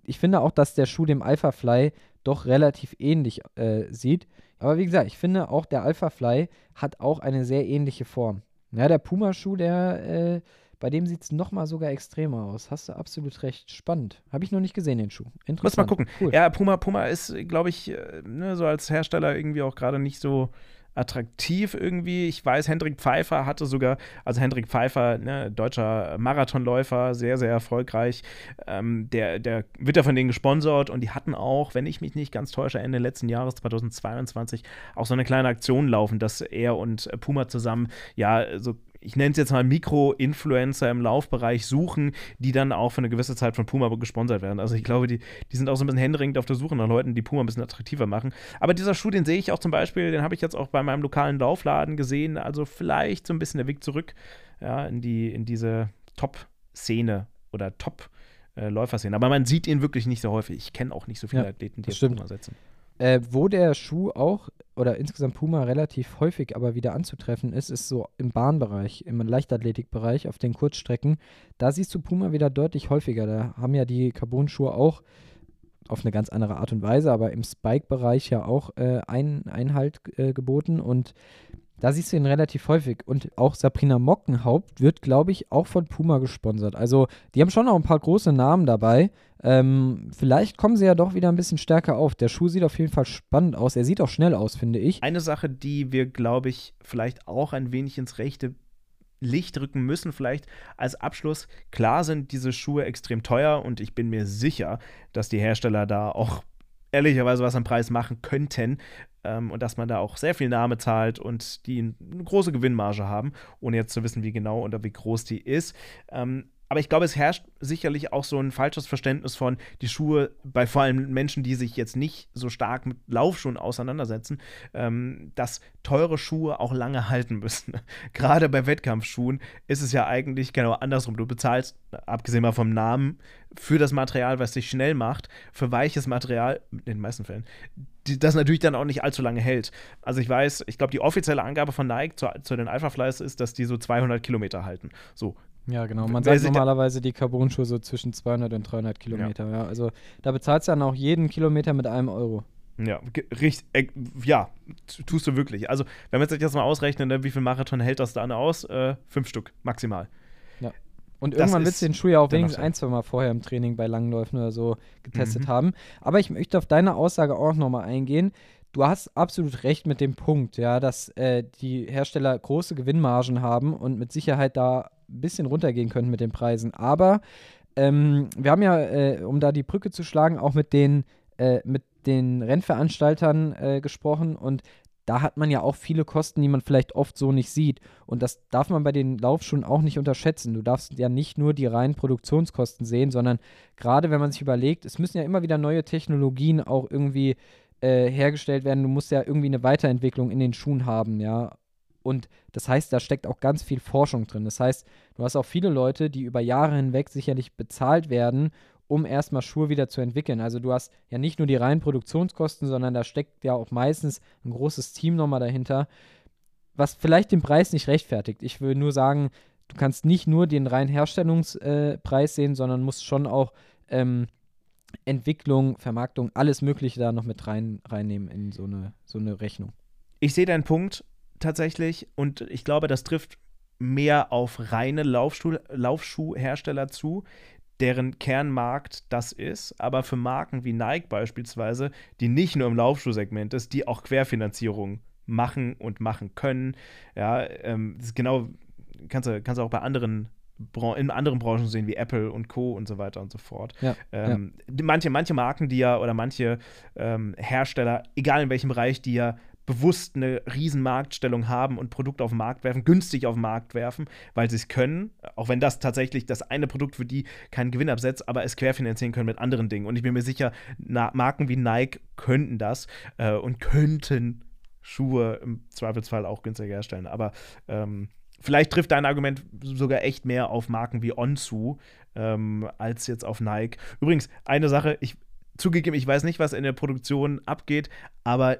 ich finde auch, dass der Schuh dem Alpha Fly doch relativ ähnlich äh, sieht. Aber wie gesagt, ich finde auch der Alpha Fly hat auch eine sehr ähnliche Form. Ja, der Puma-Schuh, der, äh, bei dem sieht es nochmal sogar extremer aus. Hast du absolut recht. Spannend. Habe ich noch nicht gesehen, den Schuh. Interessant. Muss mal gucken. Cool. Ja, Puma, Puma ist, glaube ich, äh, ne, so als Hersteller irgendwie auch gerade nicht so attraktiv irgendwie. Ich weiß, Hendrik Pfeiffer hatte sogar, also Hendrik Pfeiffer, ne, deutscher Marathonläufer, sehr, sehr erfolgreich. Ähm, der, der wird ja von denen gesponsert und die hatten auch, wenn ich mich nicht ganz täusche, Ende letzten Jahres 2022 auch so eine kleine Aktion laufen, dass er und äh, Puma zusammen ja so ich nenne es jetzt mal Mikro-Influencer im Laufbereich suchen, die dann auch für eine gewisse Zeit von Puma gesponsert werden. Also ich glaube, die, die sind auch so ein bisschen händeringend auf der Suche nach Leuten, die Puma ein bisschen attraktiver machen. Aber dieser Schuh, den sehe ich auch zum Beispiel, den habe ich jetzt auch bei meinem lokalen Laufladen gesehen. Also vielleicht so ein bisschen der Weg zurück ja, in, die, in diese Top-Szene oder Top-Läuferszene. Aber man sieht ihn wirklich nicht so häufig. Ich kenne auch nicht so viele Ja, Athleten, die das. Puma setzen. Äh, wo der Schuh auch oder insgesamt Puma relativ häufig aber wieder anzutreffen ist, ist so im Bahnbereich, im Leichtathletikbereich auf den Kurzstrecken. Da siehst du Puma wieder deutlich häufiger. Da haben ja die Carbon-Schuhe auch auf eine ganz andere Art und Weise, aber im Spike-Bereich ja auch äh, ein Einhalt äh, geboten und da siehst du ihn relativ häufig. Und auch Sabrina Mockenhaupt wird, glaube ich, auch von Puma gesponsert. Also, die haben schon auch ein paar große Namen dabei. Ähm, vielleicht kommen sie ja doch wieder ein bisschen stärker auf. Der Schuh sieht auf jeden Fall spannend aus. Er sieht auch schnell aus, finde ich. Eine Sache, die wir, glaube ich, vielleicht auch ein wenig ins rechte Licht rücken müssen, vielleicht als Abschluss. Klar sind diese Schuhe extrem teuer und ich bin mir sicher, dass die Hersteller da auch ehrlicherweise was am Preis machen könnten ähm, und dass man da auch sehr viel Name zahlt und die eine große Gewinnmarge haben, ohne jetzt zu wissen, wie genau oder wie groß die ist. Ähm, aber ich glaube, es herrscht sicherlich auch so ein falsches Verständnis von die Schuhe bei vor allem Menschen, die sich jetzt nicht so stark mit Laufschuhen auseinandersetzen, ähm, dass teure Schuhe auch lange halten müssen. Gerade bei Wettkampfschuhen ist es ja eigentlich genau andersrum. Du bezahlst, abgesehen mal vom Namen, für das Material, was dich schnell macht, für weiches Material, in den meisten Fällen, die, das natürlich dann auch nicht allzu lange hält. Also ich weiß, ich glaube, die offizielle Angabe von Nike zu, zu den Alpha Flies ist, dass die so 200 Kilometer halten. So, Ja, genau. Man Wer sagt normalerweise die Carbon-Schuhe so zwischen 200 und 300 Kilometer. Ja. Also da bezahlst du dann auch jeden Kilometer mit einem Euro. Ja, richtig, äh, ja, tust du wirklich. Also, wenn man sich das mal ausrechnet, ne, wie viel Marathon hält das dann aus? Äh, fünf Stück, maximal. Und Das irgendwann willst du den Schuh ja auch wenigstens ein, zwei Mal vorher im Training bei Langläufen oder so getestet Mhm. haben. Aber ich möchte auf deine Aussage auch nochmal eingehen. Du hast absolut recht mit dem Punkt, ja, dass äh, die Hersteller große Gewinnmargen haben und mit Sicherheit da ein bisschen runtergehen können mit den Preisen. Aber ähm, wir haben ja, äh, um da die Brücke zu schlagen, auch mit den, äh, mit den Rennveranstaltern äh, gesprochen und da hat man ja auch viele Kosten, die man vielleicht oft so nicht sieht. Und das darf man bei den Laufschuhen auch nicht unterschätzen. Du darfst ja nicht nur die reinen Produktionskosten sehen, sondern gerade wenn man sich überlegt, es müssen ja immer wieder neue Technologien auch irgendwie äh, hergestellt werden. Du musst ja irgendwie eine Weiterentwicklung in den Schuhen haben, ja. Und das heißt, da steckt auch ganz viel Forschung drin. Das heißt, du hast auch viele Leute, die über Jahre hinweg sicherlich bezahlt werden, um erstmal Schuhe wieder zu entwickeln. Also du hast ja nicht nur die reinen Produktionskosten, sondern da steckt ja auch meistens ein großes Team nochmal dahinter, was vielleicht den Preis nicht rechtfertigt. Ich will nur sagen, du kannst nicht nur den reinen Herstellungspreis äh, sehen, sondern musst schon auch ähm, Entwicklung, Vermarktung, alles Mögliche da noch mit rein, reinnehmen in so eine, so eine Rechnung. Ich sehe deinen Punkt tatsächlich und ich glaube, das trifft mehr auf reine Laufschuh Laufschuhhersteller zu, deren Kernmarkt das ist. Aber für Marken wie Nike beispielsweise, die nicht nur im Laufschuhsegment ist, die auch Querfinanzierung machen und machen können. Ja, ähm, das ist genau, kannst du, kannst du auch bei anderen in anderen Branchen sehen, wie Apple und Co. und so weiter und so fort. Ja, ähm, ja. Manche, manche Marken, die ja, oder manche ähm, Hersteller, egal in welchem Bereich, die ja bewusst eine riesen Marktstellung haben und Produkte auf den Markt werfen, günstig auf den Markt werfen, weil sie es können, auch wenn das tatsächlich das eine Produkt für die keinen Gewinn absetzt, aber es querfinanzieren können mit anderen Dingen. Und ich bin mir sicher, Marken wie Nike könnten das äh, und könnten Schuhe im Zweifelsfall auch günstiger herstellen. Aber ähm, vielleicht trifft dein Argument sogar echt mehr auf Marken wie Onsu ähm, als jetzt auf Nike. Übrigens, eine Sache, ich zugegeben, ich weiß nicht, was in der Produktion abgeht, aber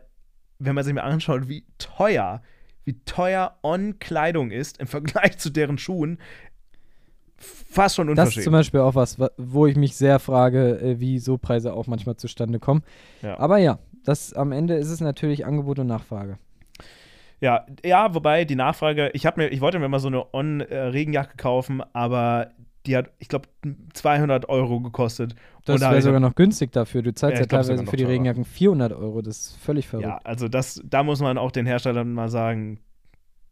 wenn man sich mal anschaut, wie teuer, wie teuer On-Kleidung ist im Vergleich zu deren Schuhen, fast schon unverschämt. Das ist zum Beispiel auch was, wo ich mich sehr frage, äh, wie so Preise auch manchmal zustande kommen. Ja. Aber ja, das am Ende ist es natürlich Angebot und Nachfrage. Ja, ja, wobei die Nachfrage, ich mir, ich wollte mir mal so eine On-Regenjacke kaufen, aber die hat, ich glaube, 200 Euro gekostet. Das wäre sogar noch günstig dafür. Du zahlst ja, ja teilweise für die teurer. Regenjacken 400 Euro. Das ist völlig verrückt. Ja, also das, da muss man auch den Herstellern mal sagen,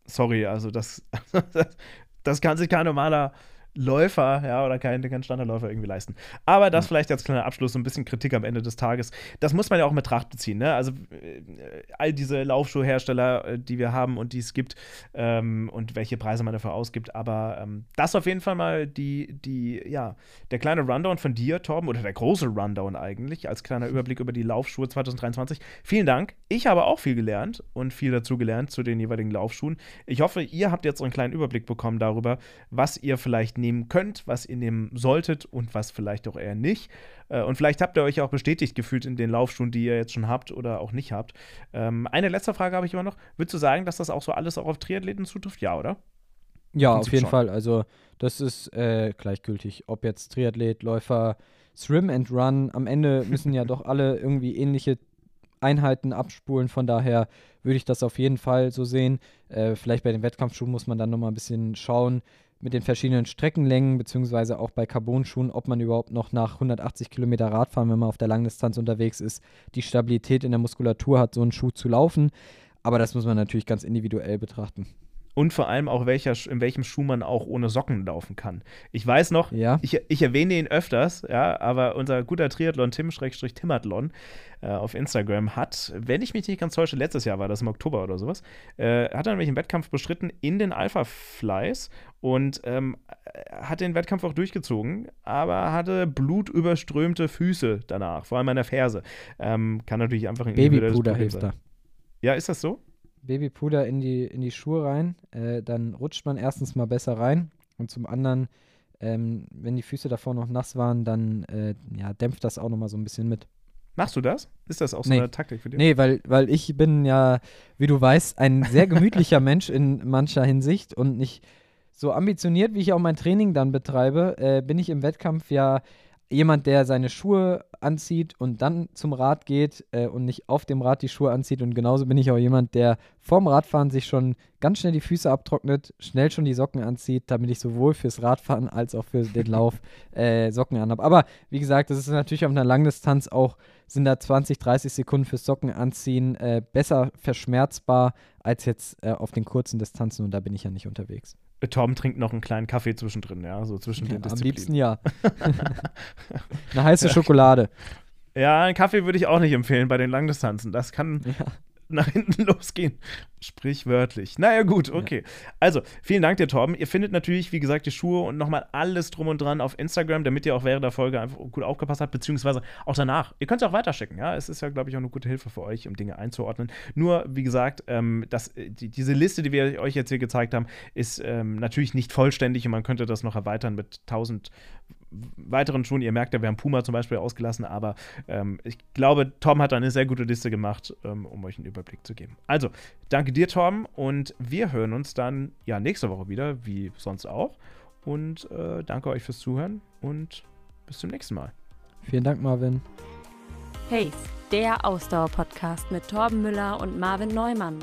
sorry, also das, das, das kann sich kein normaler Läufer, ja, oder kein, kein Standardläufer irgendwie leisten. Aber das ja. vielleicht als kleiner Abschluss, so ein bisschen Kritik am Ende des Tages. Das muss man ja auch in Betracht beziehen, ne? Also äh, all diese Laufschuhhersteller, äh, die wir haben und die es gibt ähm, und welche Preise man dafür ausgibt. Aber ähm, das auf jeden Fall mal die, die, ja, der kleine Rundown von dir, Torben, oder der große Rundown eigentlich, als kleiner Überblick über die Laufschuhe 2023. Vielen Dank. Ich habe auch viel gelernt und viel dazu gelernt zu den jeweiligen Laufschuhen. Ich hoffe, ihr habt jetzt einen kleinen Überblick bekommen darüber, was ihr vielleicht nehmt nehmen könnt, was ihr nehmen solltet und was vielleicht auch eher nicht. Äh, und vielleicht habt ihr euch auch bestätigt gefühlt in den Laufschuhen, die ihr jetzt schon habt oder auch nicht habt. Ähm, eine letzte Frage habe ich immer noch. Würdest du sagen, dass das auch so alles auch auf Triathleten zutrifft? Ja, oder? Ja, auf jeden schon. Fall. Also das ist äh, gleichgültig, ob jetzt Triathlet, Läufer, Swim and Run. Am Ende müssen ja doch alle irgendwie ähnliche Einheiten abspulen. Von daher würde ich das auf jeden Fall so sehen. Äh, vielleicht bei den Wettkampfschuhen muss man dann nochmal ein bisschen schauen, mit den verschiedenen Streckenlängen, beziehungsweise auch bei Carbon-Schuhen, ob man überhaupt noch nach 180 Kilometer Radfahren, wenn man auf der Langdistanz unterwegs ist, die Stabilität in der Muskulatur hat, so einen Schuh zu laufen. Aber das muss man natürlich ganz individuell betrachten und vor allem auch welcher, in welchem Schuh man auch ohne Socken laufen kann. Ich weiß noch, ja. ich, ich erwähne ihn öfters, ja, aber unser guter Triathlon Tim Timmathlon äh, auf Instagram hat, wenn ich mich nicht ganz täusche, letztes Jahr war das im Oktober oder sowas, äh, hat er nämlich einen Wettkampf bestritten in den Alpha Flies und ähm, hat den Wettkampf auch durchgezogen, aber hatte blutüberströmte Füße danach, vor allem an der Ferse. Ähm, kann natürlich einfach ein Babypuder hilft da. Ja, ist das so? Babypuder in die, in die Schuhe rein. Äh, dann rutscht man erstens mal besser rein und zum anderen, ähm, wenn die Füße davor noch nass waren, dann äh, ja, dämpft das auch nochmal so ein bisschen mit. Machst du das? Ist das auch so nee. eine Taktik für dich? Nee, weil, weil ich bin ja, wie du weißt, ein sehr gemütlicher Mensch in mancher Hinsicht und nicht so ambitioniert, wie ich auch mein Training dann betreibe, äh, bin ich im Wettkampf ja jemand, der seine Schuhe anzieht und dann zum Rad geht äh, und nicht auf dem Rad die Schuhe anzieht. Und genauso bin ich auch jemand, der vorm Radfahren sich schon ganz schnell die Füße abtrocknet, schnell schon die Socken anzieht, damit ich sowohl fürs Radfahren als auch für den Lauf äh, Socken anhabe. Aber wie gesagt, das ist natürlich auf einer Langdistanz auch, sind da 20, 30 Sekunden fürs Socken anziehen äh, besser verschmerzbar als jetzt äh, auf den kurzen Distanzen und da bin ich ja nicht unterwegs. Tom trinkt noch einen kleinen Kaffee zwischendrin, ja, so zwischen ja, den Disziplinen. Am liebsten ja. Eine heiße Schokolade. Ja, einen Kaffee würde ich auch nicht empfehlen bei den Langdistanzen. Das kann ja. nach hinten losgehen. Sprichwörtlich. Naja, gut, okay. Ja. Also, vielen Dank dir, Torben. Ihr findet natürlich, wie gesagt, die Schuhe und nochmal alles drum und dran auf Instagram, damit ihr auch während der Folge einfach gut aufgepasst habt, beziehungsweise auch danach. Ihr könnt es auch weiterschicken, ja. Es ist ja, glaube ich, auch eine gute Hilfe für euch, um Dinge einzuordnen. Nur, wie gesagt, ähm, das, die, diese Liste, die wir euch jetzt hier gezeigt haben, ist ähm, natürlich nicht vollständig und man könnte das noch erweitern mit tausend weiteren Schuhen. Ihr merkt ja, wir haben Puma zum Beispiel ausgelassen, aber ähm, ich glaube, Tom hat eine sehr gute Liste gemacht, ähm, um euch einen Überblick zu geben. Also, danke dir, Tom, und wir hören uns dann ja nächste Woche wieder, wie sonst auch. Und äh, danke euch fürs Zuhören und bis zum nächsten Mal. Vielen Dank, Marvin. Hey, der Ausdauer-Podcast mit Torben Müller und Marvin Neumann.